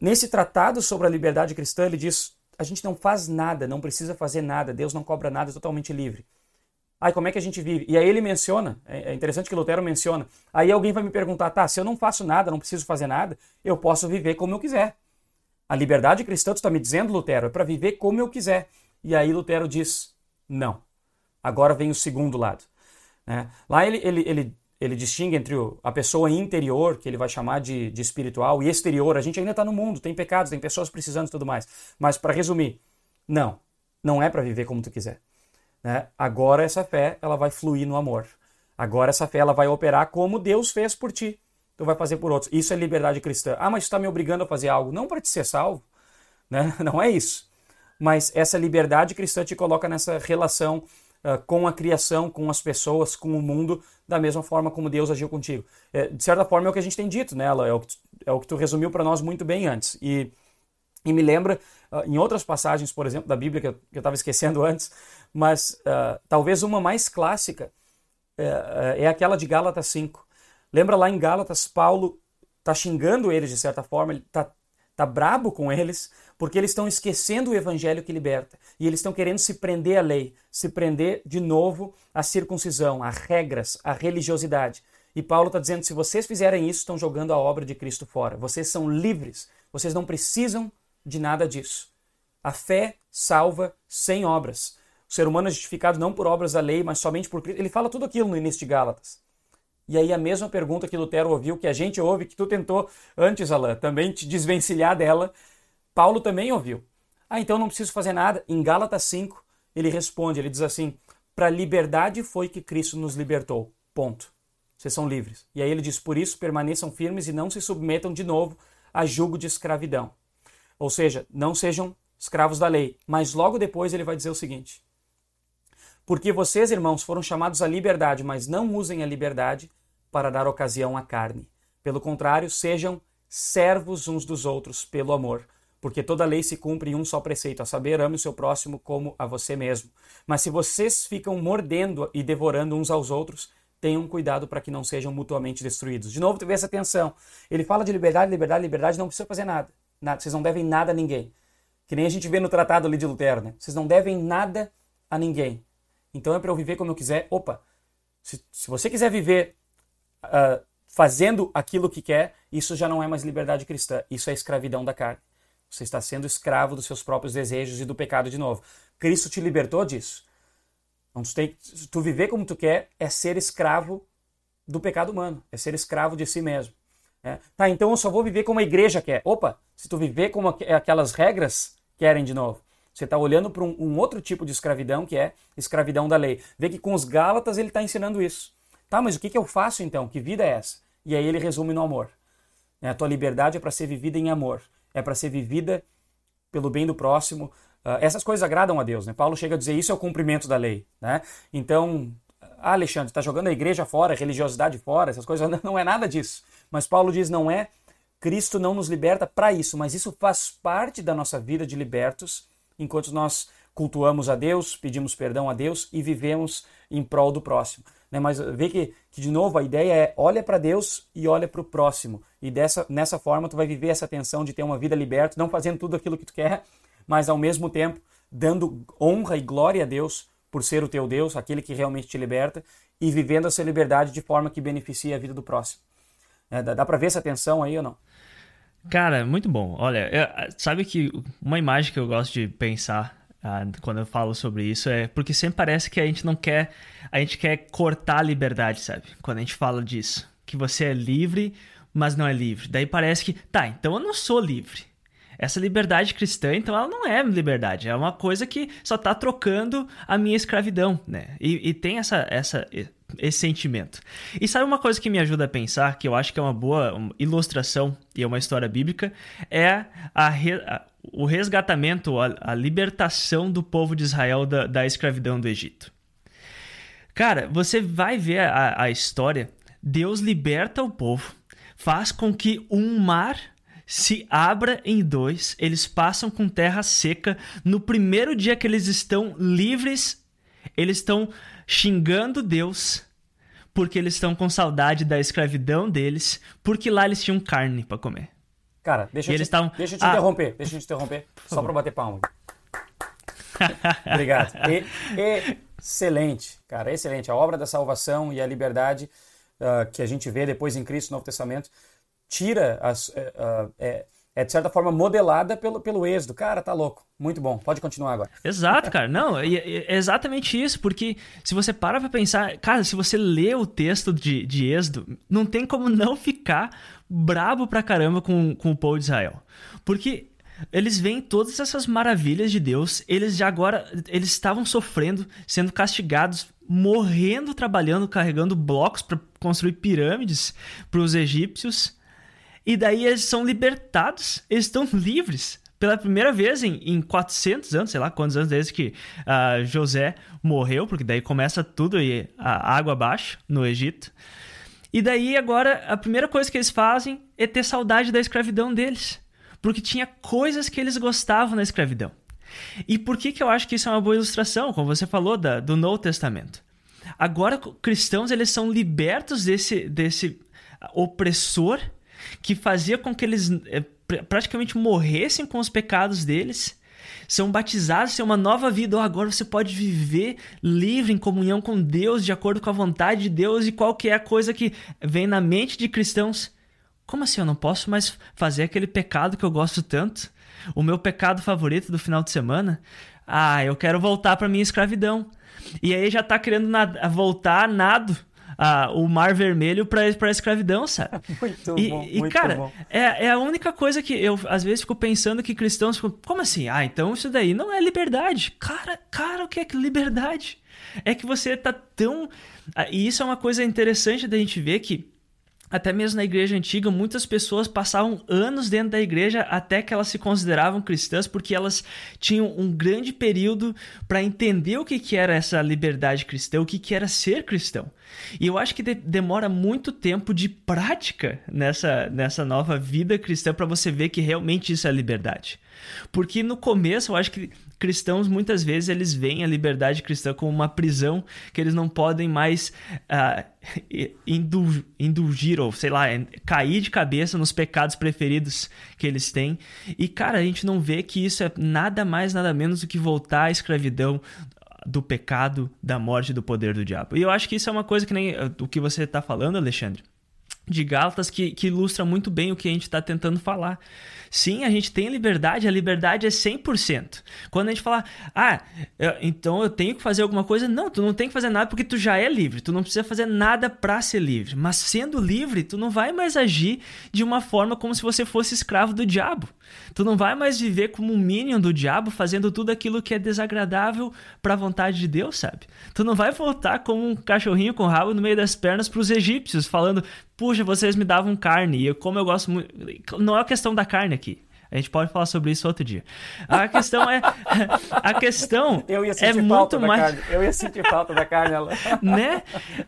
nesse tratado sobre a liberdade cristã, ele diz: a gente não faz nada, não precisa fazer nada, Deus não cobra nada, é totalmente livre. Aí como é que a gente vive? E aí ele menciona, é, é interessante que Lutero menciona. Aí alguém vai me perguntar, tá, se eu não faço nada, não preciso fazer nada, eu posso viver como eu quiser. A liberdade cristã, tu está me dizendo, Lutero, é para viver como eu quiser. E aí Lutero diz, não. Agora vem o segundo lado. Né? Lá ele, ele, ele, ele distingue entre a pessoa interior, que ele vai chamar de, de espiritual, e exterior. A gente ainda está no mundo, tem pecados, tem pessoas precisando e tudo mais. Mas para resumir, não, não é para viver como tu quiser. Né? Agora essa fé ela vai fluir no amor. Agora essa fé ela vai operar como Deus fez por ti. Tu vai fazer por outros. Isso é liberdade cristã. Ah, mas está me obrigando a fazer algo. Não para te ser salvo. Né? Não é isso. Mas essa liberdade cristã te coloca nessa relação uh, com a criação, com as pessoas, com o mundo, da mesma forma como Deus agiu contigo. É, de certa forma é o que a gente tem dito nela, é o que tu, é o que tu resumiu para nós muito bem antes. E, e me lembra, uh, em outras passagens, por exemplo, da Bíblia, que eu estava esquecendo antes, mas uh, talvez uma mais clássica uh, é aquela de Gálatas 5. Lembra lá em Gálatas, Paulo está xingando eles de certa forma, ele está tá brabo com eles, porque eles estão esquecendo o evangelho que liberta. E eles estão querendo se prender à lei, se prender de novo à circuncisão, a regras, à religiosidade. E Paulo está dizendo: se vocês fizerem isso, estão jogando a obra de Cristo fora. Vocês são livres, vocês não precisam de nada disso. A fé salva sem obras. O ser humano é justificado não por obras da lei, mas somente por Cristo. Ele fala tudo aquilo no início de Gálatas. E aí a mesma pergunta que Lutero ouviu, que a gente ouve, que tu tentou antes, Alain, também te desvencilhar dela, Paulo também ouviu. Ah, então não preciso fazer nada. Em Gálatas 5, ele responde, ele diz assim: "Para liberdade foi que Cristo nos libertou." Ponto. Vocês são livres. E aí ele diz: "Por isso permaneçam firmes e não se submetam de novo a julgo de escravidão." Ou seja, não sejam escravos da lei. Mas logo depois ele vai dizer o seguinte: porque vocês, irmãos, foram chamados à liberdade, mas não usem a liberdade para dar ocasião à carne. Pelo contrário, sejam servos uns dos outros pelo amor, porque toda lei se cumpre em um só preceito, a saber, ame o seu próximo como a você mesmo. Mas se vocês ficam mordendo e devorando uns aos outros, tenham cuidado para que não sejam mutuamente destruídos. De novo, tu vê essa tensão. Ele fala de liberdade, liberdade, liberdade, não precisa fazer nada. nada. Vocês não devem nada a ninguém. Que nem a gente vê no tratado ali de Lutero, né? Vocês não devem nada a ninguém. Então é para eu viver como eu quiser. Opa, se, se você quiser viver uh, fazendo aquilo que quer, isso já não é mais liberdade cristã. Isso é escravidão da carne. Você está sendo escravo dos seus próprios desejos e do pecado de novo. Cristo te libertou disso. Então, tu, tem, tu viver como tu quer é ser escravo do pecado humano, é ser escravo de si mesmo. É. Tá, então eu só vou viver como a igreja quer. Opa, se tu viver como aquelas regras querem de novo, você está olhando para um, um, outro tipo de escravidão, que é escravidão da lei. Vê que com os Gálatas ele está ensinando isso. Tá, mas o que, que eu faço então? Que vida é essa? E aí ele resume no amor. É, a tua liberdade é para ser vivida em amor. É para ser vivida pelo bem do próximo. Uh, essas coisas agradam a Deus. Né? Paulo chega a dizer isso é o cumprimento da lei. Né? Então, ah, Alexandre, está jogando a igreja fora, a religiosidade fora, essas coisas. Não é nada disso. Mas Paulo diz: não é. Cristo não nos liberta para isso, mas isso faz parte da nossa vida de libertos enquanto nós cultuamos a Deus, pedimos perdão a Deus e vivemos em prol do próximo. Né? Mas vê que, que, de novo, a ideia é olha para Deus e olha para o próximo. E dessa, nessa forma tu vai viver essa tensão de ter uma vida liberta, não fazendo tudo aquilo que tu quer, mas ao mesmo tempo dando honra e glória a Deus por ser o teu Deus, aquele que realmente te liberta, e vivendo essa liberdade de forma que beneficie a vida do próximo. É, dá dá para ver essa tensão aí ou não? Cara, muito bom. Olha, sabe que uma imagem que eu gosto de pensar ah, quando eu falo sobre isso é porque sempre parece que a gente não quer, a gente quer cortar a liberdade, sabe? Quando a gente fala disso, que você é livre, mas não é livre. Daí parece que, tá, então eu não sou livre. Essa liberdade cristã, então, ela não é liberdade, é uma coisa que só está trocando a minha escravidão, né? E, e tem essa, essa, esse sentimento. E sabe uma coisa que me ajuda a pensar, que eu acho que é uma boa ilustração e é uma história bíblica, é a, a o resgatamento, a, a, libertação do povo de Israel da, da escravidão do Egito. Cara, você vai ver a, a história, Deus liberta o povo, faz com que um mar se abra em dois, eles passam com terra seca. No primeiro dia que eles estão livres, eles estão xingando Deus, porque eles estão com saudade da escravidão deles, porque lá eles tinham carne para comer. Cara, deixa, eu, te, tavam... deixa eu te ah. interromper, deixa eu te interromper, só para bater palma. Obrigado. E, excelente, cara, excelente. A obra da salvação e a liberdade uh, que a gente vê depois em Cristo no Novo Testamento tira as, uh, é, é, de certa forma modelada pelo, pelo êxodo. Cara, tá louco. Muito bom. Pode continuar agora. Exato, cara. Não, é, é exatamente isso. Porque se você para pra pensar, cara, se você lê o texto de, de êxodo, não tem como não ficar brabo pra caramba com, com o povo de Israel. Porque eles veem todas essas maravilhas de Deus, eles já agora eles estavam sofrendo, sendo castigados, morrendo trabalhando, carregando blocos para construir pirâmides para os egípcios. E daí eles são libertados, eles estão livres. Pela primeira vez em, em 400 anos, sei lá quantos anos desde que uh, José morreu, porque daí começa tudo e a água abaixo no Egito. E daí agora a primeira coisa que eles fazem é ter saudade da escravidão deles. Porque tinha coisas que eles gostavam na escravidão. E por que, que eu acho que isso é uma boa ilustração, como você falou, da, do Novo Testamento? Agora, cristãos, eles são libertos desse, desse opressor que fazia com que eles é, praticamente morressem com os pecados deles, são batizados, têm uma nova vida. Oh, agora você pode viver livre em comunhão com Deus, de acordo com a vontade de Deus e qual que é coisa que vem na mente de cristãos. Como assim eu não posso mais fazer aquele pecado que eu gosto tanto? O meu pecado favorito do final de semana? Ah, eu quero voltar para minha escravidão. E aí já tá querendo voltar nado a, o mar vermelho para a escravidão, sabe? Muito e, bom. E, muito cara, bom. É, é a única coisa que eu às vezes fico pensando que cristãos ficam, como assim? Ah, então isso daí não é liberdade. Cara, cara, o que é que liberdade? É que você tá tão. E isso é uma coisa interessante da gente ver que até mesmo na igreja antiga, muitas pessoas passavam anos dentro da igreja até que elas se consideravam cristãs, porque elas tinham um grande período para entender o que, que era essa liberdade cristã, o que, que era ser cristão. E eu acho que de demora muito tempo de prática nessa, nessa nova vida cristã para você ver que realmente isso é liberdade. Porque no começo eu acho que cristãos muitas vezes eles veem a liberdade cristã como uma prisão que eles não podem mais uh, indulgir ou sei lá, cair de cabeça nos pecados preferidos que eles têm. E cara, a gente não vê que isso é nada mais, nada menos do que voltar à escravidão do pecado, da morte, do poder do diabo. E eu acho que isso é uma coisa que nem uh, o que você está falando, Alexandre de Gálatas que, que ilustra muito bem o que a gente está tentando falar. Sim, a gente tem liberdade, a liberdade é 100%. Quando a gente fala, ah, eu, então eu tenho que fazer alguma coisa, não, tu não tem que fazer nada porque tu já é livre, tu não precisa fazer nada para ser livre. Mas sendo livre, tu não vai mais agir de uma forma como se você fosse escravo do diabo. Tu não vai mais viver como um minion do diabo, fazendo tudo aquilo que é desagradável para a vontade de Deus, sabe? Tu não vai voltar como um cachorrinho com rabo no meio das pernas para os egípcios, falando: puxa, vocês me davam carne, e como eu gosto muito. Não é a questão da carne aqui. A gente pode falar sobre isso outro dia. A questão é. A questão Eu é muito mais. carne. Eu ia sentir falta da carne. Ela... né?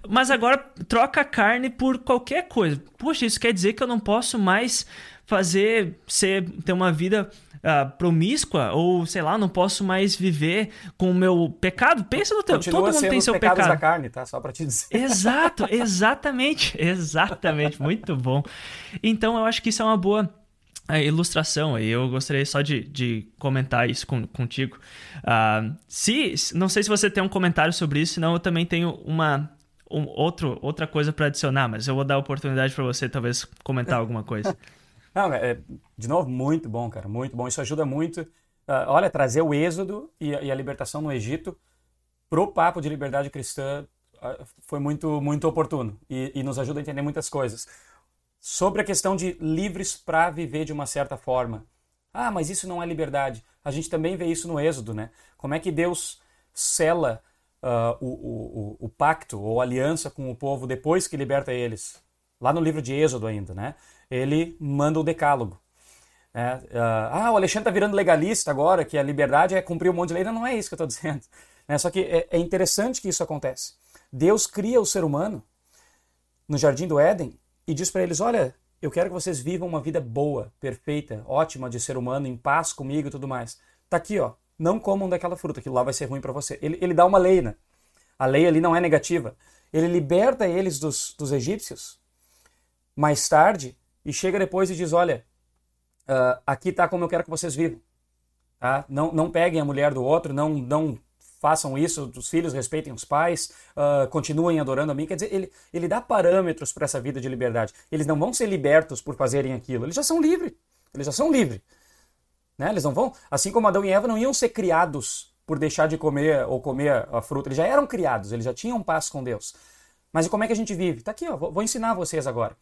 Mas agora troca a carne por qualquer coisa. Poxa, isso quer dizer que eu não posso mais fazer ser ter uma vida ah, promíscua ou sei lá, não posso mais viver com o meu pecado. Pensa no teu, Continua todo mundo tem seu pecados pecado. da carne, tá? Só pra te dizer. Exato, exatamente, exatamente, muito bom. Então eu acho que isso é uma boa é, ilustração e eu gostaria só de, de comentar isso com, contigo. Ah, se não sei se você tem um comentário sobre isso, senão eu também tenho uma um, outro, outra coisa para adicionar, mas eu vou dar a oportunidade para você talvez comentar alguma coisa. Não, é, de novo, muito bom, cara, muito bom. Isso ajuda muito. ah, olha, trazer o êxodo e, a- e a libertação no Egito pro papo de liberdade cristã ah, foi muito, muito oportuno e, e nos ajuda a entender muitas coisas. Sobre a questão de livres para viver de uma certa forma. Ah, mas isso não é liberdade. A gente também vê isso no Êxodo, né? Como é que Deus sela o, o, o, o pacto ou aliança com o povo depois que liberta eles? Lá no livro de Êxodo ainda, né? Ele manda o decálogo. né? ah, o Alexandre está virando legalista agora, que a liberdade é cumprir um monte de lei. Não, não é isso que eu estou dizendo. né? Só que é, é interessante que isso acontece. Deus cria o ser humano no jardim do Éden e diz para eles: Olha, eu quero que vocês vivam uma vida boa, perfeita, ótima de ser humano, em paz comigo e tudo mais. Tá aqui, ó. Não comam daquela fruta, aquilo lá vai ser ruim para você. Ele, ele dá uma lei, né? A lei ali não é negativa. Ele liberta eles dos, dos egípcios mais tarde e chega depois e diz: Olha, ah, aqui tá como eu quero que vocês vivam. Tá? Não, não peguem a mulher do outro, não, não façam isso, os filhos respeitem os pais, ah, continuem adorando a mim. Quer dizer, ele, ele dá parâmetros para essa vida de liberdade. Eles não vão ser libertos por fazerem aquilo, eles já são livres. Eles já são livres. Né? Eles não vão, assim como Adão e Eva não iam ser criados por deixar de comer ou comer a fruta, eles já eram criados, eles já tinham paz com Deus. Mas e como é que a gente vive? Tá aqui, ó, vou ensinar vocês agora.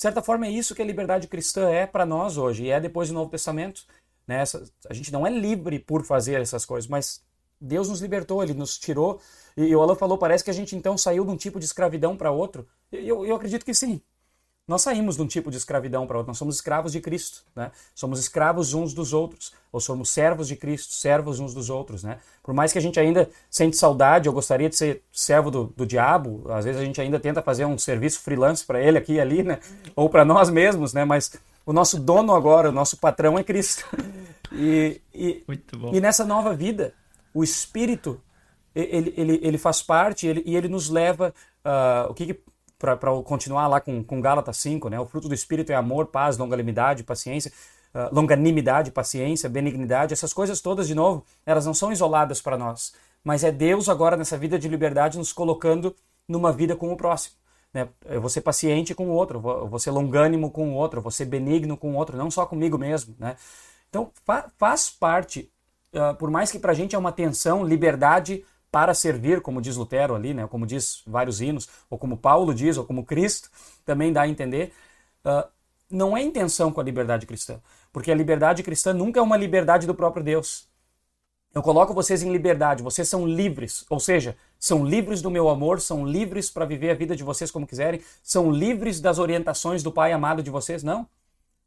De certa forma é isso que a liberdade cristã é para nós hoje, e é depois do Novo Testamento. Né? A gente não é livre por fazer essas coisas, mas Deus nos libertou, Ele nos tirou. E, o Alan falou, parece que a gente então saiu de um tipo de escravidão para outro. Eu, eu acredito que sim. Nós saímos de um tipo de escravidão para outro, nós somos escravos de Cristo, né? Somos escravos uns dos outros, ou somos servos de Cristo, servos uns dos outros, né? Por mais que a gente ainda sente saudade, eu gostaria de ser servo do, do diabo, às vezes a gente ainda tenta fazer um serviço freelance para ele aqui e ali, né? Ou para nós mesmos, né? Mas o nosso dono agora, o nosso patrão é Cristo. E, e, Muito bom. e nessa nova vida, o Espírito, ele, ele, ele faz parte ele, e ele nos leva, uh, o que, que para continuar lá com, com Gálatas 5, né? O fruto do Espírito é amor, paz, longanimidade, paciência, uh, longanimidade, paciência, benignidade, essas coisas todas, de novo, elas não são isoladas para nós, mas é Deus agora nessa vida de liberdade nos colocando numa vida com o próximo. Né? Eu vou ser paciente com o outro, eu vou ser longânimo com o outro, eu vou ser benigno com o outro, não só comigo mesmo, né? Então, fa faz parte, uh, por mais que para a gente é uma tensão, liberdade para servir, como diz Lutero ali, né? como diz vários hinos, ou como Paulo diz, ou como Cristo também dá a entender, uh, não é intenção com a liberdade cristã, porque a liberdade cristã nunca é uma liberdade do próprio Deus. Eu coloco vocês em liberdade, vocês são livres, ou seja, são livres do meu amor, são livres para viver a vida de vocês como quiserem, são livres das orientações do Pai amado de vocês? Não.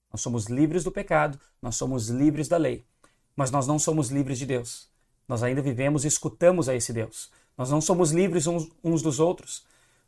Nós somos livres do pecado, nós somos livres da lei, mas nós não somos livres de Deus. Nós ainda vivemos e escutamos a esse Deus. Nós não somos livres uns, uns dos outros.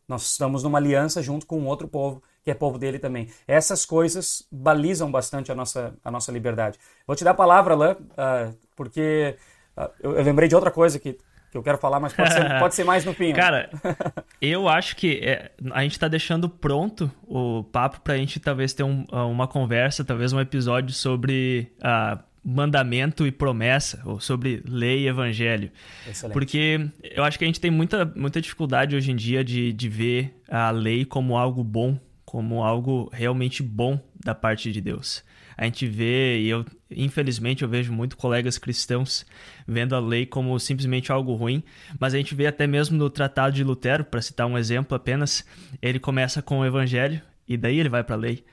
Nós estamos numa aliança junto com um outro povo, que é povo dele também. Essas coisas balizam bastante a nossa, a nossa liberdade. Vou te dar a palavra, Alain, uh, porque uh, eu, eu, lembrei de outra coisa que, que eu quero falar, mas pode ser, pode ser mais no fim. Cara, eu acho que é, a gente está deixando pronto o papo para a gente talvez ter um, uma conversa, talvez um episódio sobre a mandamento e promessa, ou sobre lei e evangelho. Excelente. Porque eu acho que a gente tem muita, muita dificuldade hoje em dia de, de ver a lei como algo bom, como algo realmente bom da parte de Deus. A gente vê, e eu, infelizmente, eu vejo muito colegas cristãos vendo a lei como simplesmente algo ruim, mas a gente vê até mesmo no Tratado de Lutero, para citar um exemplo apenas, ele começa com o evangelho e daí ele vai para a lei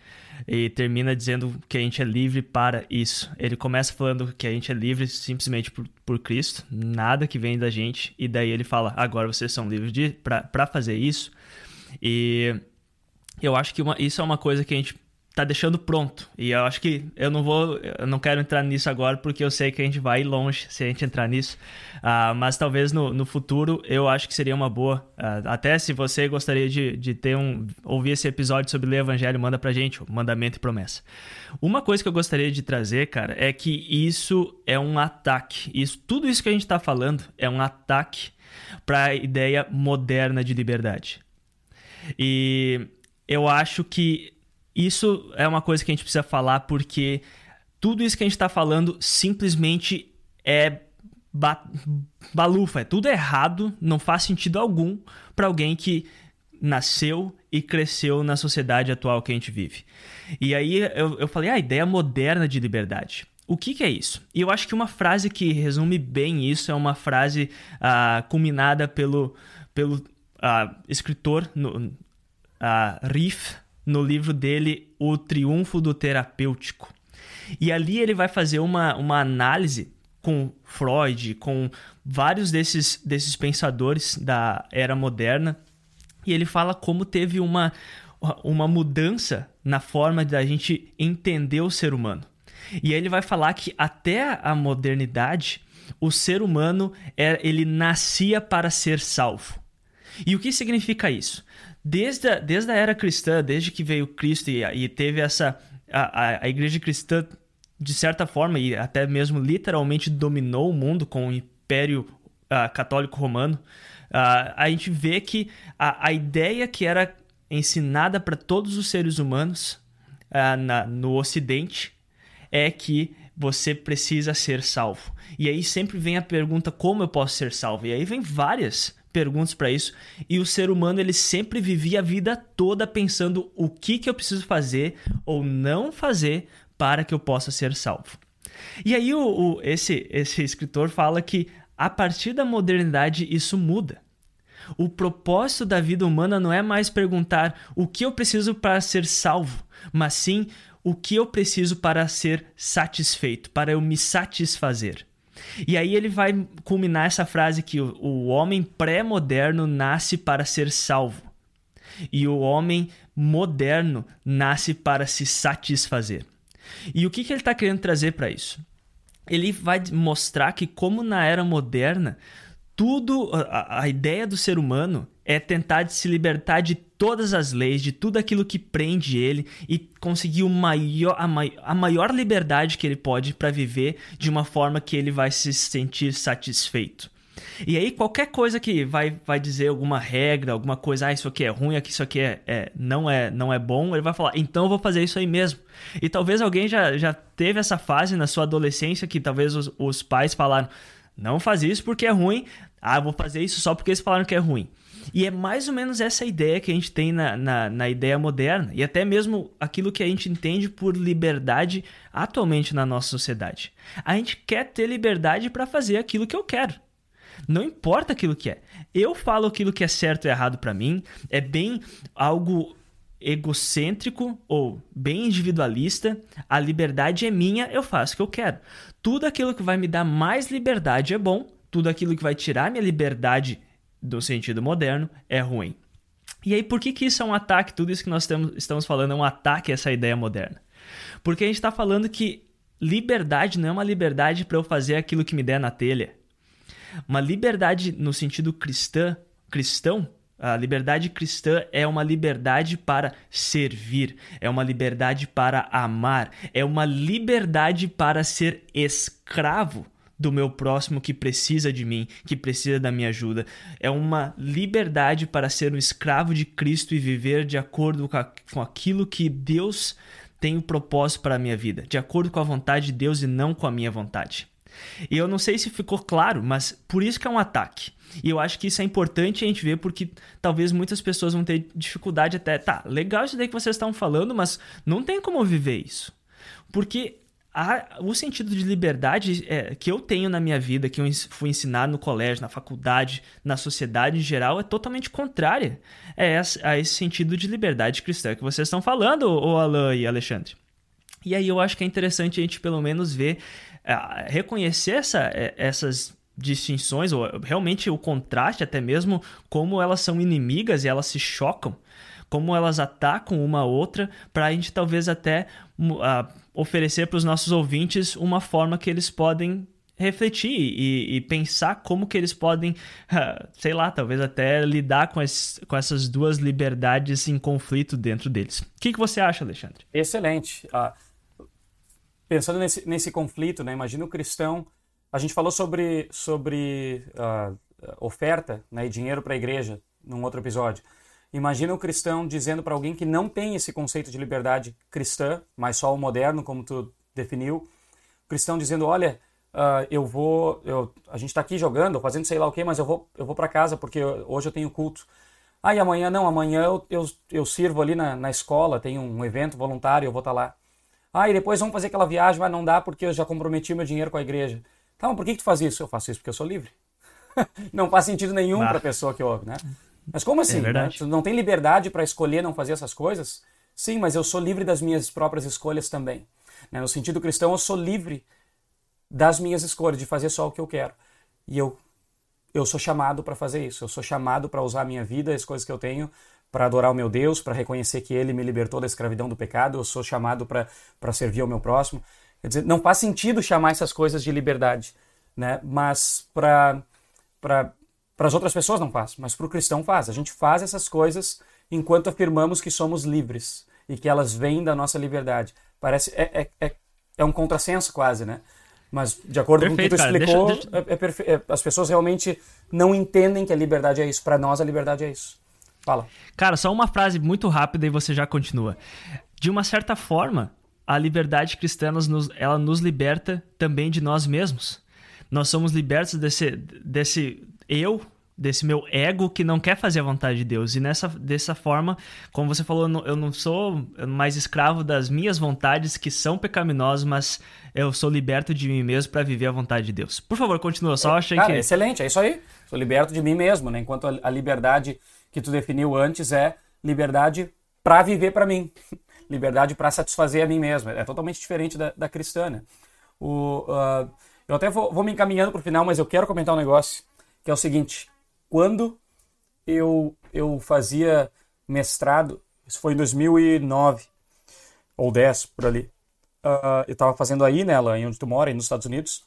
e termina dizendo que a gente é livre para isso. Ele começa falando que a gente é livre simplesmente por, por Cristo, nada que vem da gente, e daí ele fala: agora vocês são livres para fazer isso. E eu acho que uma, isso é uma coisa que a gente tá deixando pronto. E eu acho que eu não vou, eu não quero entrar nisso agora porque eu sei que a gente vai longe se a gente entrar nisso. Uh, mas talvez no, no futuro eu acho que seria uma boa. Uh, até se você gostaria de, de ter um ouvir esse episódio sobre ler Evangelho, manda pra gente, mandamento e promessa. Uma coisa que eu gostaria de trazer, cara, é que isso é um ataque. Isso, tudo isso que a gente tá falando é um ataque para ideia moderna de liberdade. E eu acho que isso é uma coisa que a gente precisa falar porque tudo isso que a gente está falando simplesmente é ba balufa, é tudo errado, não faz sentido algum para alguém que nasceu e cresceu na sociedade atual que a gente vive. E aí eu, eu falei, ah, a ideia moderna de liberdade. O que, que, é isso? E eu acho que uma frase que resume bem isso é uma frase uh, culminada pelo, pelo uh, escritor no, uh, Riff no livro dele O Triunfo do Terapêutico. E ali ele vai fazer uma, uma análise com Freud, com vários desses, desses pensadores da era moderna, e ele fala como teve uma, uma mudança na forma da gente entender o ser humano. E aí ele vai falar que até a modernidade, o ser humano é, ele nascia para ser salvo. E o que significa isso? Desde a, desde a era cristã, desde que veio Cristo e, e teve essa. A, a, igreja cristã, de certa forma, e até mesmo literalmente dominou o mundo com o Império uh, Católico Romano, uh, a gente vê que a, a ideia que era ensinada para todos os seres humanos uh, na, no Ocidente é que você precisa ser salvo. E aí sempre vem a pergunta: como eu posso ser salvo? E aí vem várias perguntas para isso. E o ser humano ele sempre vivia a vida toda pensando o que, que eu preciso fazer ou não fazer para que eu possa ser salvo. E aí o, o, esse, esse escritor fala que a partir da modernidade isso muda. O propósito da vida humana não é mais perguntar o que eu preciso para ser salvo, mas sim o que eu preciso para ser satisfeito, para eu me satisfazer. E aí ele vai culminar essa frase que o, homem pré-moderno nasce para ser salvo. E o homem moderno nasce para se satisfazer. E o que, que ele está querendo trazer para isso? Ele vai mostrar que, como na era moderna, tudo, a, a ideia do ser humano é tentar se libertar de todas as leis, de tudo aquilo que prende ele e conseguir o maior, a, mai, a maior liberdade que ele pode para viver de uma forma que ele vai se sentir satisfeito. E aí, qualquer coisa que vai, vai dizer alguma regra, alguma coisa, ah, isso aqui é ruim, isso aqui é, é, não, é, não é bom, ele vai falar, então eu vou fazer isso aí mesmo. E talvez alguém já, já teve essa fase na sua adolescência que talvez os, os pais falaram, não faz isso porque é ruim, ah, vou fazer isso só porque eles falaram que é ruim. E é mais ou menos essa ideia que a gente tem na, na, na, ideia moderna, e até mesmo aquilo que a gente entende por liberdade atualmente na nossa sociedade. A gente quer ter liberdade para fazer aquilo que eu quero. Não importa aquilo que é. Eu falo aquilo que é certo e errado para mim, é bem algo egocêntrico ou bem individualista. A liberdade é minha, eu faço o que eu quero. Tudo aquilo que vai me dar mais liberdade é bom, tudo aquilo que vai tirar minha liberdade do sentido moderno é ruim. E aí, por que, que isso é um ataque? Tudo isso que nós temos, estamos falando é um ataque a essa ideia moderna. Porque a gente está falando que liberdade não é uma liberdade para eu fazer aquilo que me der na telha. Uma liberdade no sentido cristã, cristão, a liberdade cristã é uma liberdade para servir, é uma liberdade para amar, é uma liberdade para ser escravo do meu próximo que precisa de mim, que precisa da minha ajuda. É uma liberdade para ser um escravo de Cristo e viver de acordo com, aquilo que Deus tem o propósito para a minha vida, de acordo com a vontade de Deus e não com a minha vontade. E eu não sei se ficou claro, mas por isso que é um ataque. E eu acho que isso é importante a gente ver porque talvez muitas pessoas vão ter dificuldade até, tá, legal isso daí que vocês estão falando, mas não tem como viver isso. Porque a, o sentido de liberdade é, que eu tenho na minha vida, que eu fui ensinado no colégio, na faculdade, na sociedade em geral, é totalmente contrária a, esse sentido de liberdade cristã que vocês estão falando, ô Alan e Alexandre. E aí eu acho que é interessante a gente pelo menos ver, é, reconhecer essa, é, essas distinções, ou realmente o contraste, até mesmo como elas são inimigas e elas se chocam como elas atacam uma a outra, para a gente talvez até uh, oferecer para os nossos ouvintes uma forma que eles podem refletir e, e, pensar como que eles podem, sei lá, talvez até lidar com, esse, com essas duas liberdades em conflito dentro deles. O que, que você acha, Alexandre? Excelente. Ah, pensando nesse, nesse conflito, né, imagina o cristão. A gente falou sobre, sobre uh, oferta né, e dinheiro para a igreja num outro episódio. Imagina o cristão dizendo para alguém que não tem esse conceito de liberdade cristã, mas só o moderno, como tu definiu. O cristão dizendo: Olha, uh, eu vou, eu, a gente está aqui jogando, fazendo sei lá o que, mas eu vou, eu vou para casa porque hoje eu tenho culto. Ah, e amanhã não, amanhã eu, eu, eu sirvo ali na, na escola, tem um evento voluntário, eu vou estar tá lá. Ah, e depois vamos fazer aquela viagem, mas não dá porque eu já comprometi meu dinheiro com a igreja. Tá, mas por que, que tu faz isso? Eu faço isso porque eu sou livre. não faz sentido nenhum para a pessoa que ouve, né? Mas como assim? É né? Tu não tem liberdade para escolher não fazer essas coisas? Sim, mas eu sou livre das minhas próprias escolhas também. Né? No sentido cristão, eu sou livre das minhas escolhas, de fazer só o que eu quero. E eu, eu sou chamado para fazer isso. Eu sou chamado para usar a minha vida, as coisas que eu tenho, para adorar o meu Deus, para reconhecer que Ele me libertou da escravidão do pecado. Eu sou chamado para servir ao meu próximo. Quer dizer, não faz sentido chamar essas coisas de liberdade, né? Mas para para as outras pessoas não faz, mas para o cristão faz. A gente faz essas coisas enquanto afirmamos que somos livres e que elas vêm da nossa liberdade. Parece é, é, é, é um contrassenso quase, né? Mas de acordo Perfeito, com o que tu explicou, deixa, deixa... É, é, as pessoas realmente não entendem que a liberdade é isso. Para nós a liberdade é isso. Fala. Cara, só uma frase muito rápida e você já continua. De uma certa forma, a liberdade cristã nos, ela nos liberta também de nós mesmos nós somos libertos desse, desse eu, desse meu ego que não quer fazer a vontade de Deus. E nessa, dessa forma, como você falou, eu não, eu não sou mais escravo das minhas vontades que são pecaminosas, mas eu sou liberto de mim mesmo para viver a vontade de Deus. Por favor, continua. Só achei Cara, que. Excelente, é isso aí. Sou liberto de mim mesmo, né? Enquanto a liberdade que tu definiu antes é liberdade para viver para mim. liberdade para satisfazer a mim mesmo. É totalmente diferente da, da cristã, né? O, uh, eu até vou, vou me encaminhando para o final, mas eu quero comentar um negócio, que é o seguinte. Quando eu, eu fazia mestrado, isso foi em 2009 ou 10, por ali. Uh, eu estava fazendo aí, nela, em onde tu mora, aí nos Estados Unidos.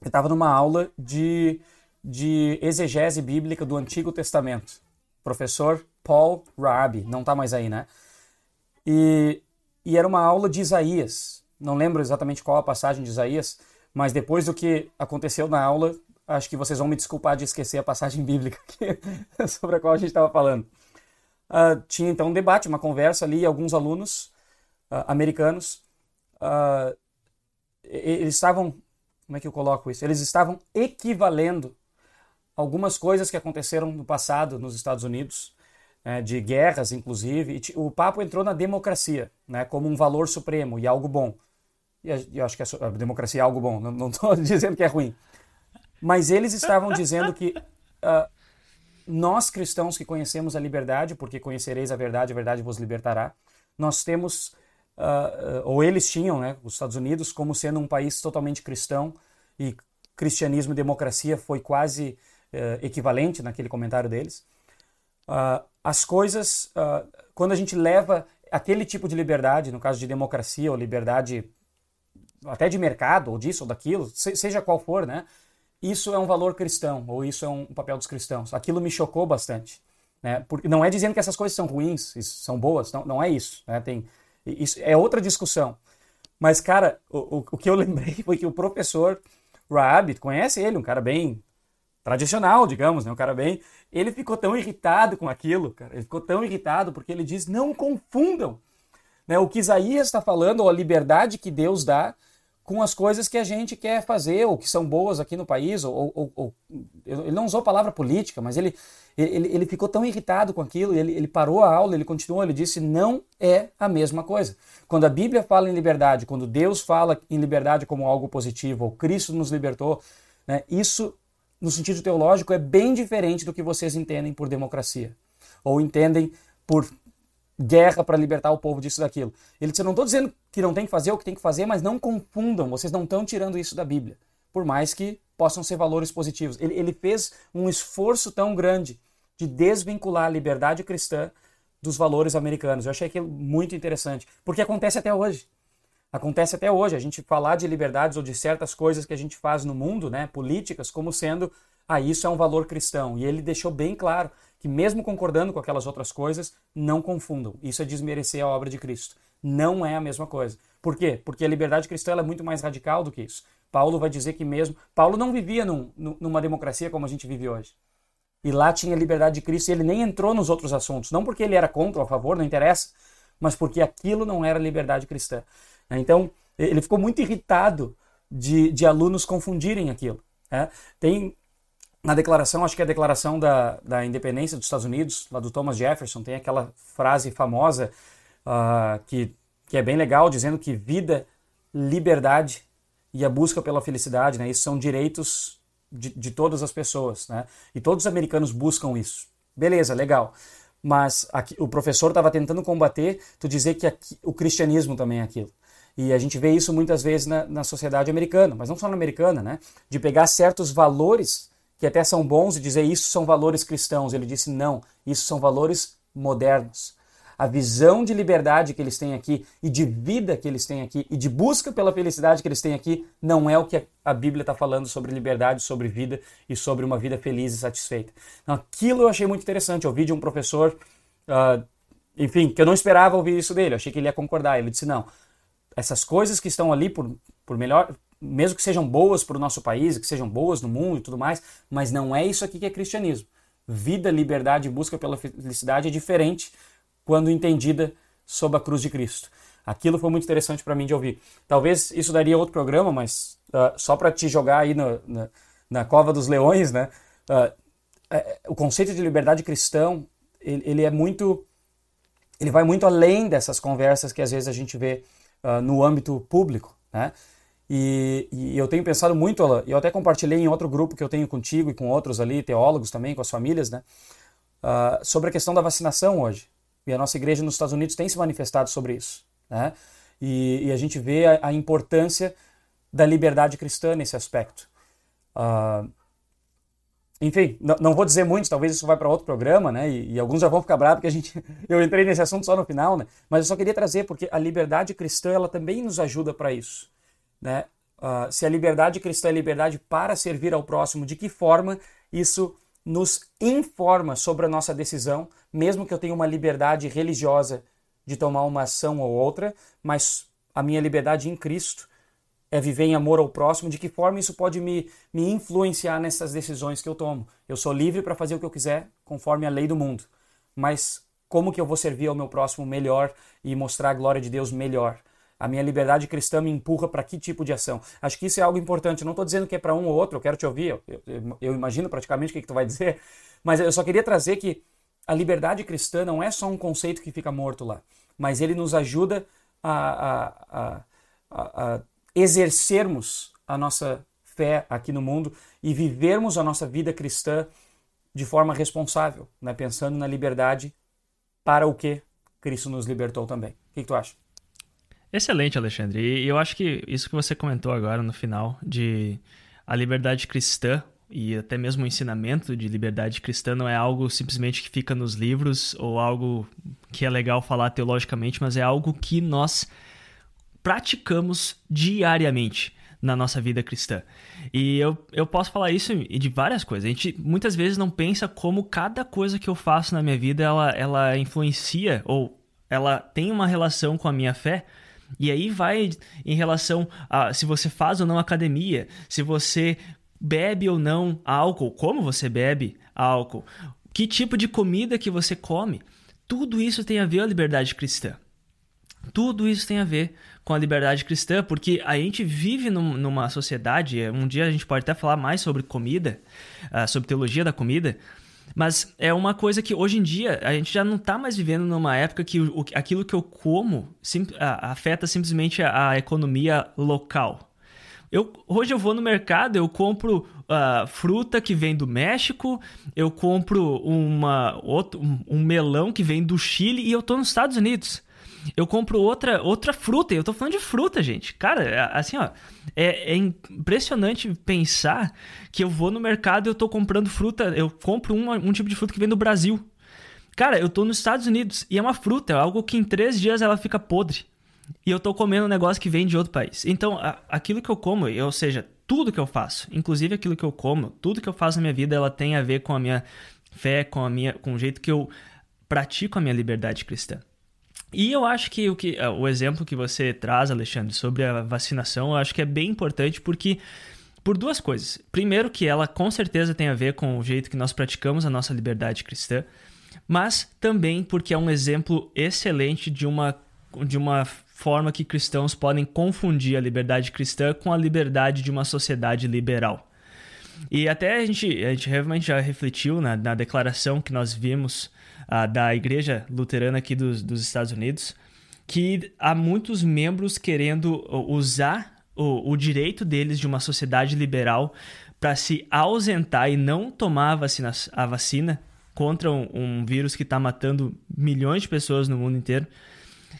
Eu estava numa aula de, de exegese bíblica do Antigo Testamento. Professor Paul Rabi, não está mais aí, né? E, e era uma aula de Isaías. Não lembro exatamente qual a passagem de Isaías, mas depois do que aconteceu na aula, acho que vocês vão me desculpar de esquecer a passagem bíblica que, sobre a qual a gente estava falando. Uh, tinha então um debate, uma conversa ali, alguns alunos uh, americanos, uh, eles estavam, como é que eu coloco isso? Eles estavam equivalendo algumas coisas que aconteceram no passado nos Estados Unidos, né, de guerras inclusive, e o papo entrou na democracia, né, como um valor supremo e algo bom. E eu acho que a democracia é algo bom, não estou dizendo que é ruim. Mas eles estavam dizendo que uh, nós cristãos que conhecemos a liberdade, porque conhecereis a verdade, a verdade vos libertará, nós temos, uh, ou eles tinham, né, os Estados Unidos, como sendo um país totalmente cristão, e cristianismo e democracia foi quase uh, equivalente naquele comentário deles. as coisas, quando a gente leva aquele tipo de liberdade, no caso de democracia ou liberdade até de mercado, ou disso ou daquilo, seja qual for, né? Isso é um valor cristão, ou isso é um papel dos cristãos. Aquilo me chocou bastante. Né? Porque não é dizendo que essas coisas são ruins, são boas, não, não é isso. Né? Tem, isso é outra discussão. Mas, cara, o, o, que eu lembrei foi que o professor Raab, conhece ele, um cara bem tradicional, digamos, né? um cara bem. Ele ficou tão irritado com aquilo, cara. Ele ficou tão irritado porque ele diz: não confundam né? o que Isaías está falando, ou a liberdade que Deus dá, com as coisas que a gente quer fazer ou que são boas aqui no país. Ou, ou, ou ele não usou a palavra política, mas ele, ele, ele ficou tão irritado com aquilo, ele, ele parou a aula, ele continuou, ele disse: não é a mesma coisa. Quando a Bíblia fala em liberdade, quando Deus fala em liberdade como algo positivo, ou Cristo nos libertou, né, isso, no sentido teológico, é bem diferente do que vocês entendem por democracia, ou entendem por guerra para libertar o povo disso daquilo. Ele disse: Eu não estou dizendo que não tem que fazer o que tem que fazer, mas não confundam, vocês não estão tirando isso da Bíblia, por mais que possam ser valores positivos. Ele, ele fez um esforço tão grande de desvincular a liberdade cristã dos valores americanos. Eu achei aquilo muito interessante, porque acontece até hoje. Acontece até hoje a gente falar de liberdades ou de certas coisas que a gente faz no mundo, né, políticas, como sendo, ah, isso é um valor cristão. E ele deixou bem claro que mesmo concordando com aquelas outras coisas, não confundam. Isso é desmerecer a obra de Cristo. Não é a mesma coisa. Por quê? Porque a liberdade cristã é muito mais radical do que isso. Paulo vai dizer que mesmo. Paulo não vivia num, numa democracia como a gente vive hoje. E lá tinha liberdade de Cristo e ele nem entrou nos outros assuntos. Não porque ele era contra ou a favor, não interessa, mas porque aquilo não era liberdade cristã. Então, ele ficou muito irritado de, de alunos confundirem aquilo. Né? Tem na declaração, acho que é a declaração da, da independência dos Estados Unidos, lá do Thomas Jefferson, tem aquela frase famosa uh, que, que é bem legal, dizendo que vida, liberdade e a busca pela felicidade, né, isso são direitos de, de todas as pessoas. Né, e todos os americanos buscam isso. Beleza, legal. Mas aqui, o professor estava tentando combater, tu dizer que aqui, o cristianismo também é aquilo. E a gente vê isso muitas vezes na, na sociedade americana, mas não só na americana, né? De pegar certos valores que até são bons e dizer isso são valores cristãos. Ele disse não, isso são valores modernos. A visão de liberdade que eles têm aqui e de vida que eles têm aqui e de busca pela felicidade que eles têm aqui não é o que a Bíblia está falando sobre liberdade, sobre vida e sobre uma vida feliz e satisfeita. Então, aquilo eu achei muito interessante. Eu ouvi de um professor, uh, enfim, que eu não esperava ouvir isso dele. Eu achei que ele ia concordar. Ele disse: não, essas coisas que estão ali por, por melhor, mesmo que sejam boas para o nosso país, que sejam boas no mundo e tudo mais, mas não é isso aqui que é cristianismo. Vida, liberdade e busca pela felicidade é diferente quando entendida sob a cruz de Cristo. Aquilo foi muito interessante para mim de ouvir. Talvez isso daria outro programa, mas uh, só para te jogar aí no, na, na, cova dos leões, né? Uh, o conceito de liberdade cristão ele, ele, é muito, ele vai muito além dessas conversas que às vezes a gente vê uh, no âmbito público, né? E, e, eu tenho pensado muito, eu até compartilhei em outro grupo que eu tenho contigo e com outros ali, teólogos também, com as famílias, né? Uh, sobre a questão da vacinação hoje. E a nossa igreja nos Estados Unidos tem se manifestado sobre isso, né? E, e a gente vê a, a, importância da liberdade cristã nesse aspecto. Uh, enfim, não, vou dizer muito, talvez isso vai para outro programa, né? E, e, alguns já vão ficar bravos porque a gente, eu entrei nesse assunto só no final, né? Mas eu só queria trazer porque a liberdade cristã ela também nos ajuda para isso. Né? Uh, se a liberdade cristã é liberdade para servir ao próximo, de que forma isso nos informa sobre a nossa decisão, mesmo que eu tenha uma liberdade religiosa de tomar uma ação ou outra, mas a minha liberdade em Cristo é viver em amor ao próximo, de que forma isso pode me, me influenciar nessas decisões que eu tomo. Eu sou livre para fazer o que eu quiser, conforme a lei do mundo, mas como que eu vou servir ao meu próximo melhor e mostrar a glória de Deus melhor? A minha liberdade cristã me empurra para que tipo de ação? Acho que isso é algo importante. Não estou dizendo que é para um ou outro, eu quero te ouvir, eu, eu, eu imagino praticamente o que, que tu vai dizer, mas eu só queria trazer que a liberdade cristã não é só um conceito que fica morto lá, mas ele nos ajuda a, a, a, a exercermos a nossa fé aqui no mundo e vivermos a nossa vida cristã de forma responsável, né? pensando na liberdade para o que Cristo nos libertou também. O que, que tu acha? Excelente, Alexandre. E eu acho que isso que você comentou agora no final, de a liberdade cristã e até mesmo o ensinamento de liberdade cristã não é algo simplesmente que fica nos livros ou algo que é legal falar teologicamente, mas é algo que nós praticamos diariamente na nossa vida cristã. E eu, eu posso falar isso de várias coisas. A gente muitas vezes não pensa como cada coisa que eu faço na minha vida ela, ela influencia ou ela tem uma relação com a minha fé, e aí vai em relação a se você faz ou não academia, se você bebe ou não álcool, como você bebe álcool, que tipo de comida que você come. Tudo isso tem a ver com a liberdade cristã. Tudo isso tem a ver com a liberdade cristã, porque a gente vive num, numa sociedade. Um dia a gente pode até falar mais sobre comida, uh, sobre teologia da comida, mas é uma coisa que hoje em dia a gente já não está mais vivendo numa época que o, aquilo que eu como sim, afeta simplesmente a, a, economia local. Eu, hoje eu vou no mercado, eu compro uh, fruta que vem do México, eu compro uma, outro, um, um melão que vem do Chile e eu estou nos Estados Unidos eu compro outra, outra fruta. E eu tô falando de fruta, gente. Cara, é, assim, ó. É, é, impressionante pensar que eu vou no mercado e eu tô comprando fruta. Eu compro um, um tipo de fruta que vem do Brasil. Cara, eu tô nos Estados Unidos e é uma fruta, é algo que em três dias ela fica podre. E eu tô comendo um negócio que vem de outro país. Então, a, aquilo que eu como, ou seja, tudo que eu faço, inclusive aquilo que eu como, tudo que eu faço na minha vida, ela tem a ver com a minha fé, com a minha, com o jeito que eu pratico a minha liberdade cristã. E eu acho que o, que é, o exemplo que você traz, Alexandre, sobre a vacinação, eu acho que é bem importante porque por duas coisas. Primeiro, que ela com certeza tem a ver com o jeito que nós praticamos a nossa liberdade cristã, mas também porque é um exemplo excelente de uma, de uma forma que cristãos podem confundir a liberdade cristã com a liberdade de uma sociedade liberal. E até a gente, a gente realmente já refletiu na, na declaração que nós vimos uh, da Igreja Luterana aqui dos, dos Estados Unidos, que há muitos membros querendo usar o, o direito deles de uma sociedade liberal para se ausentar e não tomar a vacina, a vacina contra um, um vírus que está matando milhões de pessoas no mundo inteiro.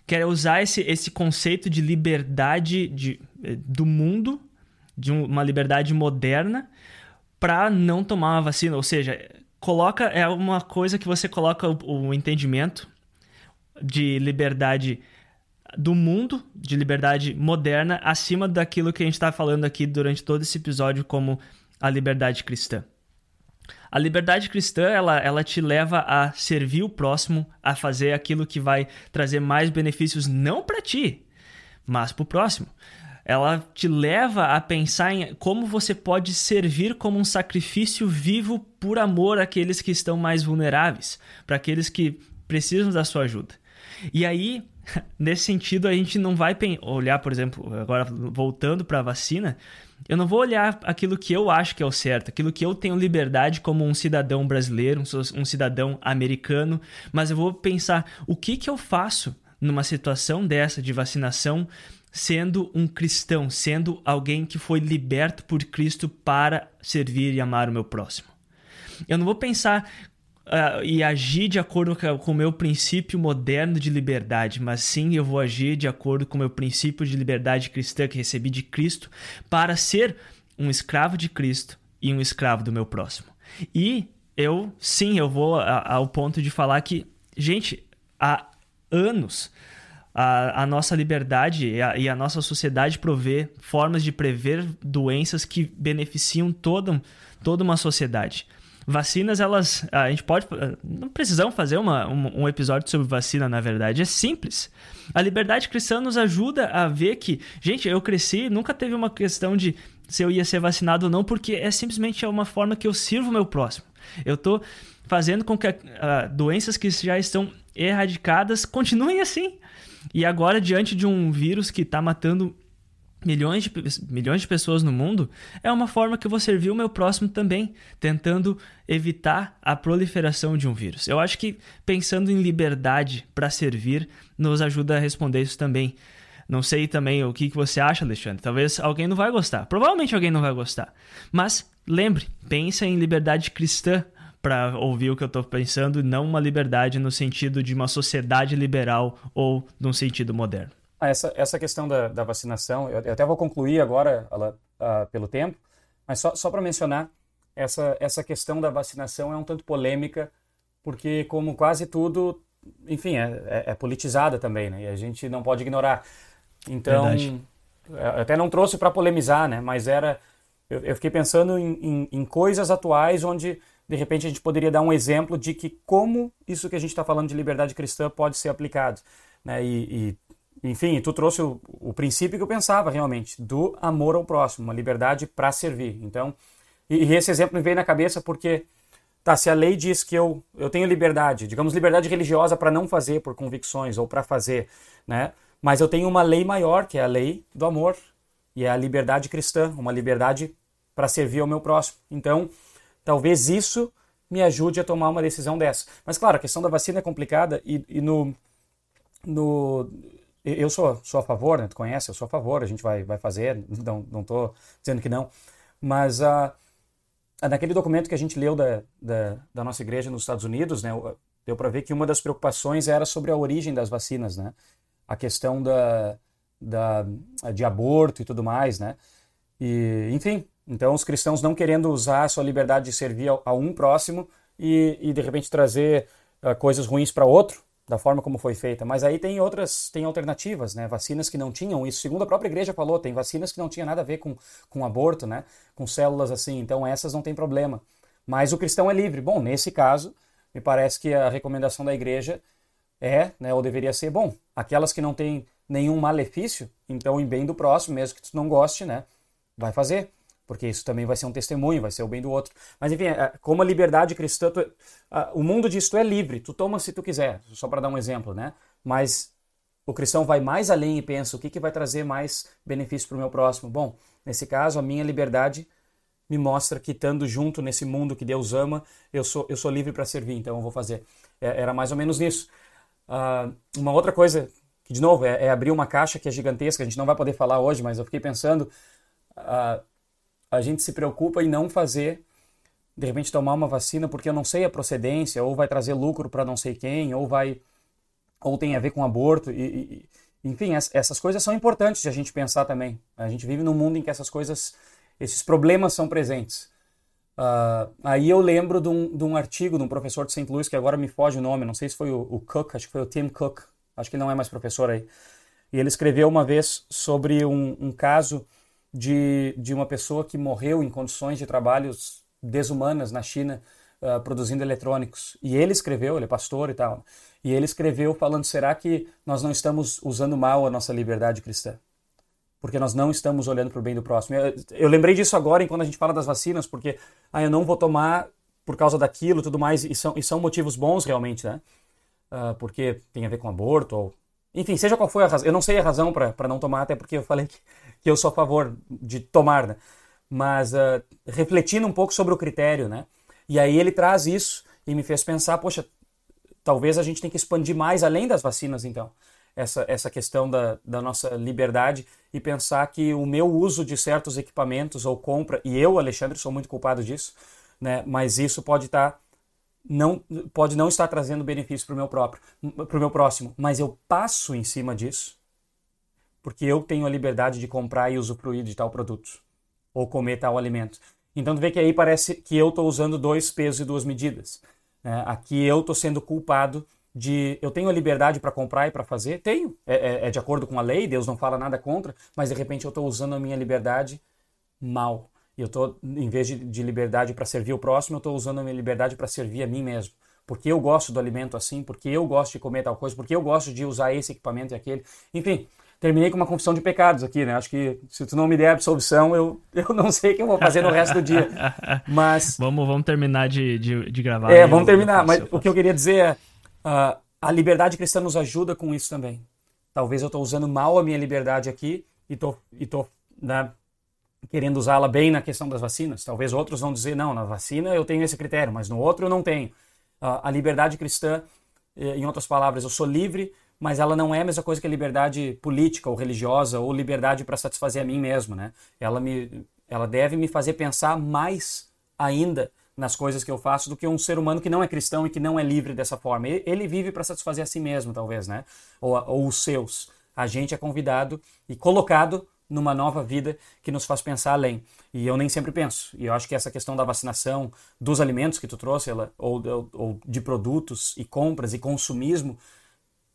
Quer usar esse, esse conceito de liberdade de, eh, do mundo, de uma liberdade moderna, para não tomar uma vacina. Ou seja, coloca é uma coisa que você coloca o, o entendimento de liberdade do mundo, de liberdade moderna, acima daquilo que a gente está falando aqui durante todo esse episódio como a liberdade cristã. A liberdade cristã, ela, ela te leva a servir o próximo, a fazer aquilo que vai trazer mais benefícios não para ti, mas para o próximo. Ela te leva a pensar em como você pode servir como um sacrifício vivo por amor àqueles que estão mais vulneráveis, para aqueles que precisam da sua ajuda. E aí, nesse sentido, a gente não vai olhar, por exemplo, agora voltando para a vacina, eu não vou olhar aquilo que eu acho que é o certo, aquilo que eu tenho liberdade como um cidadão brasileiro, um cidadão americano, mas eu vou pensar o que, que eu faço numa situação dessa de vacinação sendo um cristão, sendo alguém que foi liberto por Cristo para servir e amar o meu próximo. Eu não vou pensar uh, e agir de acordo com o meu princípio moderno de liberdade, mas sim eu vou agir de acordo com o meu princípio de liberdade cristã que recebi de Cristo para ser um escravo de Cristo e um escravo do meu próximo. E eu, sim, eu vou ao ponto de falar que, gente, há anos a, a, nossa liberdade e a, e a, nossa sociedade provê formas de prever doenças que beneficiam toda, toda uma sociedade. Vacinas, elas. A gente pode. Não precisamos fazer uma, um, um, episódio sobre vacina, na verdade. É simples. A liberdade cristã nos ajuda a ver que, gente, eu cresci, nunca teve uma questão de se eu ia ser vacinado ou não, porque é simplesmente uma forma que eu sirvo o meu próximo. Eu estou fazendo com que uh, doenças que já estão erradicadas continuem assim. E agora, diante de um vírus que está matando milhões de, milhões de pessoas no mundo, é uma forma que eu vou servir o meu próximo também, tentando evitar a proliferação de um vírus. Eu acho que pensando em liberdade para servir nos ajuda a responder isso também. Não sei também o que, que você acha, Alexandre. Talvez alguém não vai gostar. Provavelmente alguém não vai gostar. Mas lembre, pensa em liberdade cristã para ouvir o que eu estou pensando, não uma liberdade no sentido de uma sociedade liberal ou num sentido moderno. Ah, essa, essa questão da, da vacinação, eu, eu, até vou concluir agora ela, uh, pelo tempo, mas só, só para mencionar, essa, essa questão da vacinação é um tanto polêmica, porque como quase tudo, enfim, é, é, é politizada também, né? E a gente não pode ignorar. Então, Verdade. eu até não trouxe para polemizar, né? Mas era, eu, eu fiquei pensando em, em, em coisas atuais onde de repente a gente poderia dar um exemplo de que como isso que a gente está falando de liberdade cristã pode ser aplicado. Né? E, e enfim, tu trouxe o, o, princípio que eu pensava realmente, do amor ao próximo, uma liberdade para servir. Então, e, e, esse exemplo me veio na cabeça porque, tá, se a lei diz que eu, eu tenho liberdade, digamos liberdade religiosa para não fazer por convicções ou para fazer, né? Mas eu tenho uma lei maior, que é a lei do amor, e é a liberdade cristã, uma liberdade para servir ao meu próximo. Então, Talvez isso me ajude a tomar uma decisão dessa. Mas claro, a questão da vacina é complicada e, e no, no eu sou, sou a favor, né? Tu conhece, eu sou a favor, a gente vai, vai fazer, não, não tô dizendo que não. Mas uh, naquele documento que a gente leu da, da, da nossa igreja nos Estados Unidos, né? Deu para ver que uma das preocupações era sobre a origem das vacinas, né? A questão da, da, de aborto e tudo mais, né? E, enfim, então, os cristãos não querendo usar a sua liberdade de servir a, a um próximo e, e, de repente trazer uh, coisas ruins para outro, da forma como foi feita. Mas aí tem outras, tem alternativas, né? Vacinas que não tinham isso. Segundo a própria igreja falou, tem vacinas que não tinham nada a ver com, com aborto, né? Com células assim. Então essas não tem problema. Mas o cristão é livre. Bom, nesse caso, me parece que a recomendação da igreja é, né, ou deveria ser, bom, aquelas que não têm nenhum malefício, então em bem do próximo, mesmo que tu não goste, né, vai fazer, porque isso também vai ser um testemunho, vai ser o bem do outro. Mas enfim, é, como a liberdade cristã, tu, o mundo diz tu é livre, tu toma se tu quiser, só para dar um exemplo, né? Mas o cristão vai mais além e pensa o que, que vai trazer mais benefício para o meu próximo. Bom, nesse caso, a minha liberdade me mostra que estando junto nesse mundo que Deus ama, eu sou, eu sou livre para servir, então eu vou fazer. É, era mais ou menos nisso. Uh, uma outra coisa, que de novo, é, é, abrir uma caixa que é gigantesca, a gente não vai poder falar hoje, mas eu fiquei pensando, uh, a gente se preocupa em não fazer, de repente tomar uma vacina porque eu não sei a procedência, ou vai trazer lucro para não sei quem, ou vai ou tem a ver com aborto e, e enfim, essas coisas são importantes de a gente pensar também. A gente vive num mundo em que essas coisas esses problemas são presentes. Uh, aí eu lembro de um, de um, artigo de um professor de St. Louis, que agora me foge o nome, não sei se foi o, o, Cook, acho que foi o Tim Cook, acho que ele não é mais professor aí. E ele escreveu uma vez sobre um, um caso de, de uma pessoa que morreu em condições de trabalhos desumanas na China, uh, produzindo eletrônicos. E ele escreveu, ele é pastor e tal, e ele escreveu falando: será que nós não estamos usando mal a nossa liberdade cristã? porque nós não estamos olhando para o bem do próximo. Eu, eu, lembrei disso agora, quando a gente fala das vacinas, porque ah, eu não vou tomar por causa daquilo tudo mais, e são, e são motivos bons realmente, né? Uh, porque tem a ver com aborto, ou. Enfim, seja qual for a razão. Eu não sei a razão para não tomar, até porque eu falei que, que eu sou a favor de tomar, né? Mas uh, refletindo um pouco sobre o critério, né? E aí ele traz isso e me fez pensar, poxa, talvez a gente tenha que expandir mais além das vacinas, então essa, essa questão da, da nossa liberdade e pensar que o meu uso de certos equipamentos ou compra, e eu, Alexandre, sou muito culpado disso, né, mas isso pode estar. Tá, não, pode não estar trazendo benefício para o meu próprio, para o meu próximo, mas eu passo em cima disso porque eu tenho a liberdade de comprar e usufruir de tal produto ou comer tal alimento. Então tu vê que aí parece que eu estou usando dois pesos e duas medidas. Né? Aqui eu estou sendo culpado de eu tenho a liberdade para comprar e para fazer? Tenho. É, é, é, de acordo com a lei, Deus não fala nada contra, mas de repente eu estou usando a minha liberdade mal. E eu estou, em vez de, de liberdade para servir o próximo, eu estou usando a minha liberdade para servir a mim mesmo. Porque eu gosto do alimento assim, porque eu gosto de comer tal coisa, porque eu gosto de usar esse equipamento e aquele. Enfim, terminei com uma confissão de pecados aqui, né? Acho que se tu não me der absolvição, eu, eu não sei o que eu vou fazer no resto do dia. Mas. vamos, vamos terminar de, de, de gravar. É, vamos terminar. Mas o que eu queria dizer é Uh, a liberdade cristã nos ajuda com isso também. Talvez eu estou usando mal a minha liberdade aqui e estou e tô, né, querendo usá-la bem na questão das vacinas. Talvez outros vão dizer, não, na vacina eu tenho esse critério, mas no outro eu não tenho. Uh, a liberdade cristã, eh, em outras palavras, eu sou livre, mas ela não é a mesma coisa que a liberdade política ou religiosa ou liberdade para satisfazer a mim mesmo, né? Ela me, ela deve me fazer pensar mais ainda nas coisas que eu faço do que um ser humano que não é cristão e que não é livre dessa forma. Ele vive para satisfazer a si mesmo, talvez, né? Ou, ou os seus. A gente é convidado e colocado numa nova vida que nos faz pensar além. E eu nem sempre penso. E eu acho que essa questão da vacinação, dos alimentos que tu trouxe, ela, ou, ou, ou de produtos e compras e consumismo,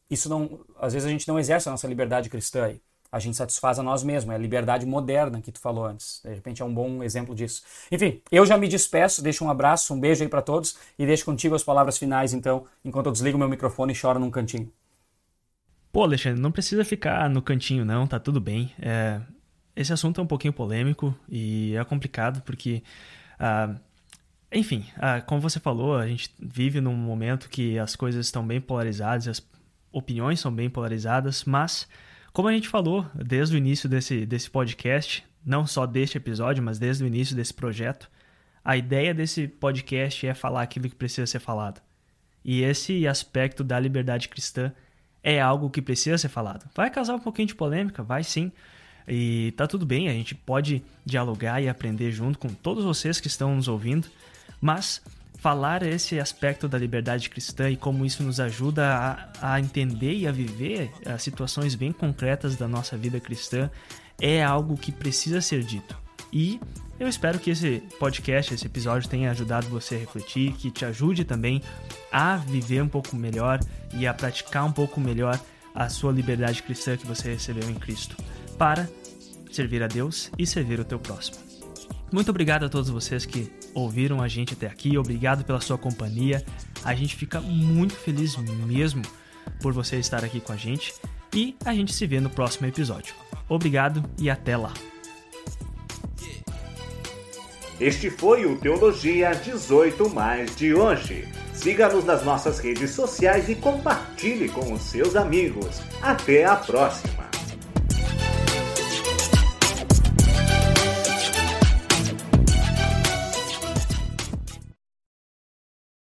isso não, às vezes a gente não exerce a nossa liberdade cristã. Aí a gente satisfaz a nós mesmos. É a liberdade moderna que tu falou antes. De repente é um bom exemplo disso. Enfim, eu já me despeço, deixo um abraço, um beijo aí para todos e deixo contigo as palavras finais, então, enquanto eu desligo meu microfone e choro num cantinho. Pô, Alexandre, não precisa ficar no cantinho, não, tá tudo bem. É, esse assunto é um pouquinho polêmico e é complicado porque. Uh, enfim, uh, como você falou, a gente vive num momento que as coisas estão bem polarizadas, as opiniões são bem polarizadas, mas como a gente falou desde o início desse, desse podcast, não só deste episódio, mas desde o início desse projeto, a ideia desse podcast é falar aquilo que precisa ser falado. E esse aspecto da liberdade cristã é algo que precisa ser falado. Vai causar um pouquinho de polêmica, vai sim. E tá tudo bem, a gente pode dialogar e aprender junto com todos vocês que estão nos ouvindo, mas falar esse aspecto da liberdade cristã e como isso nos ajuda a, a entender e a viver as situações bem concretas da nossa vida cristã é algo que precisa ser dito. E Eu espero que esse podcast, esse episódio tenha ajudado você a refletir, que te ajude também a viver um pouco melhor e a praticar um pouco melhor a sua liberdade cristã que você recebeu em Cristo, para servir a Deus e servir o teu próximo. Muito obrigado a todos vocês que ouviram a gente até aqui, obrigado pela sua companhia. A gente fica muito feliz mesmo por você estar aqui com a gente e a gente se vê no próximo episódio. Obrigado e até lá. Este foi o Teologia 18 Mais de hoje. Siga-nos nas nossas redes sociais e compartilhe com os seus amigos. Até a próxima!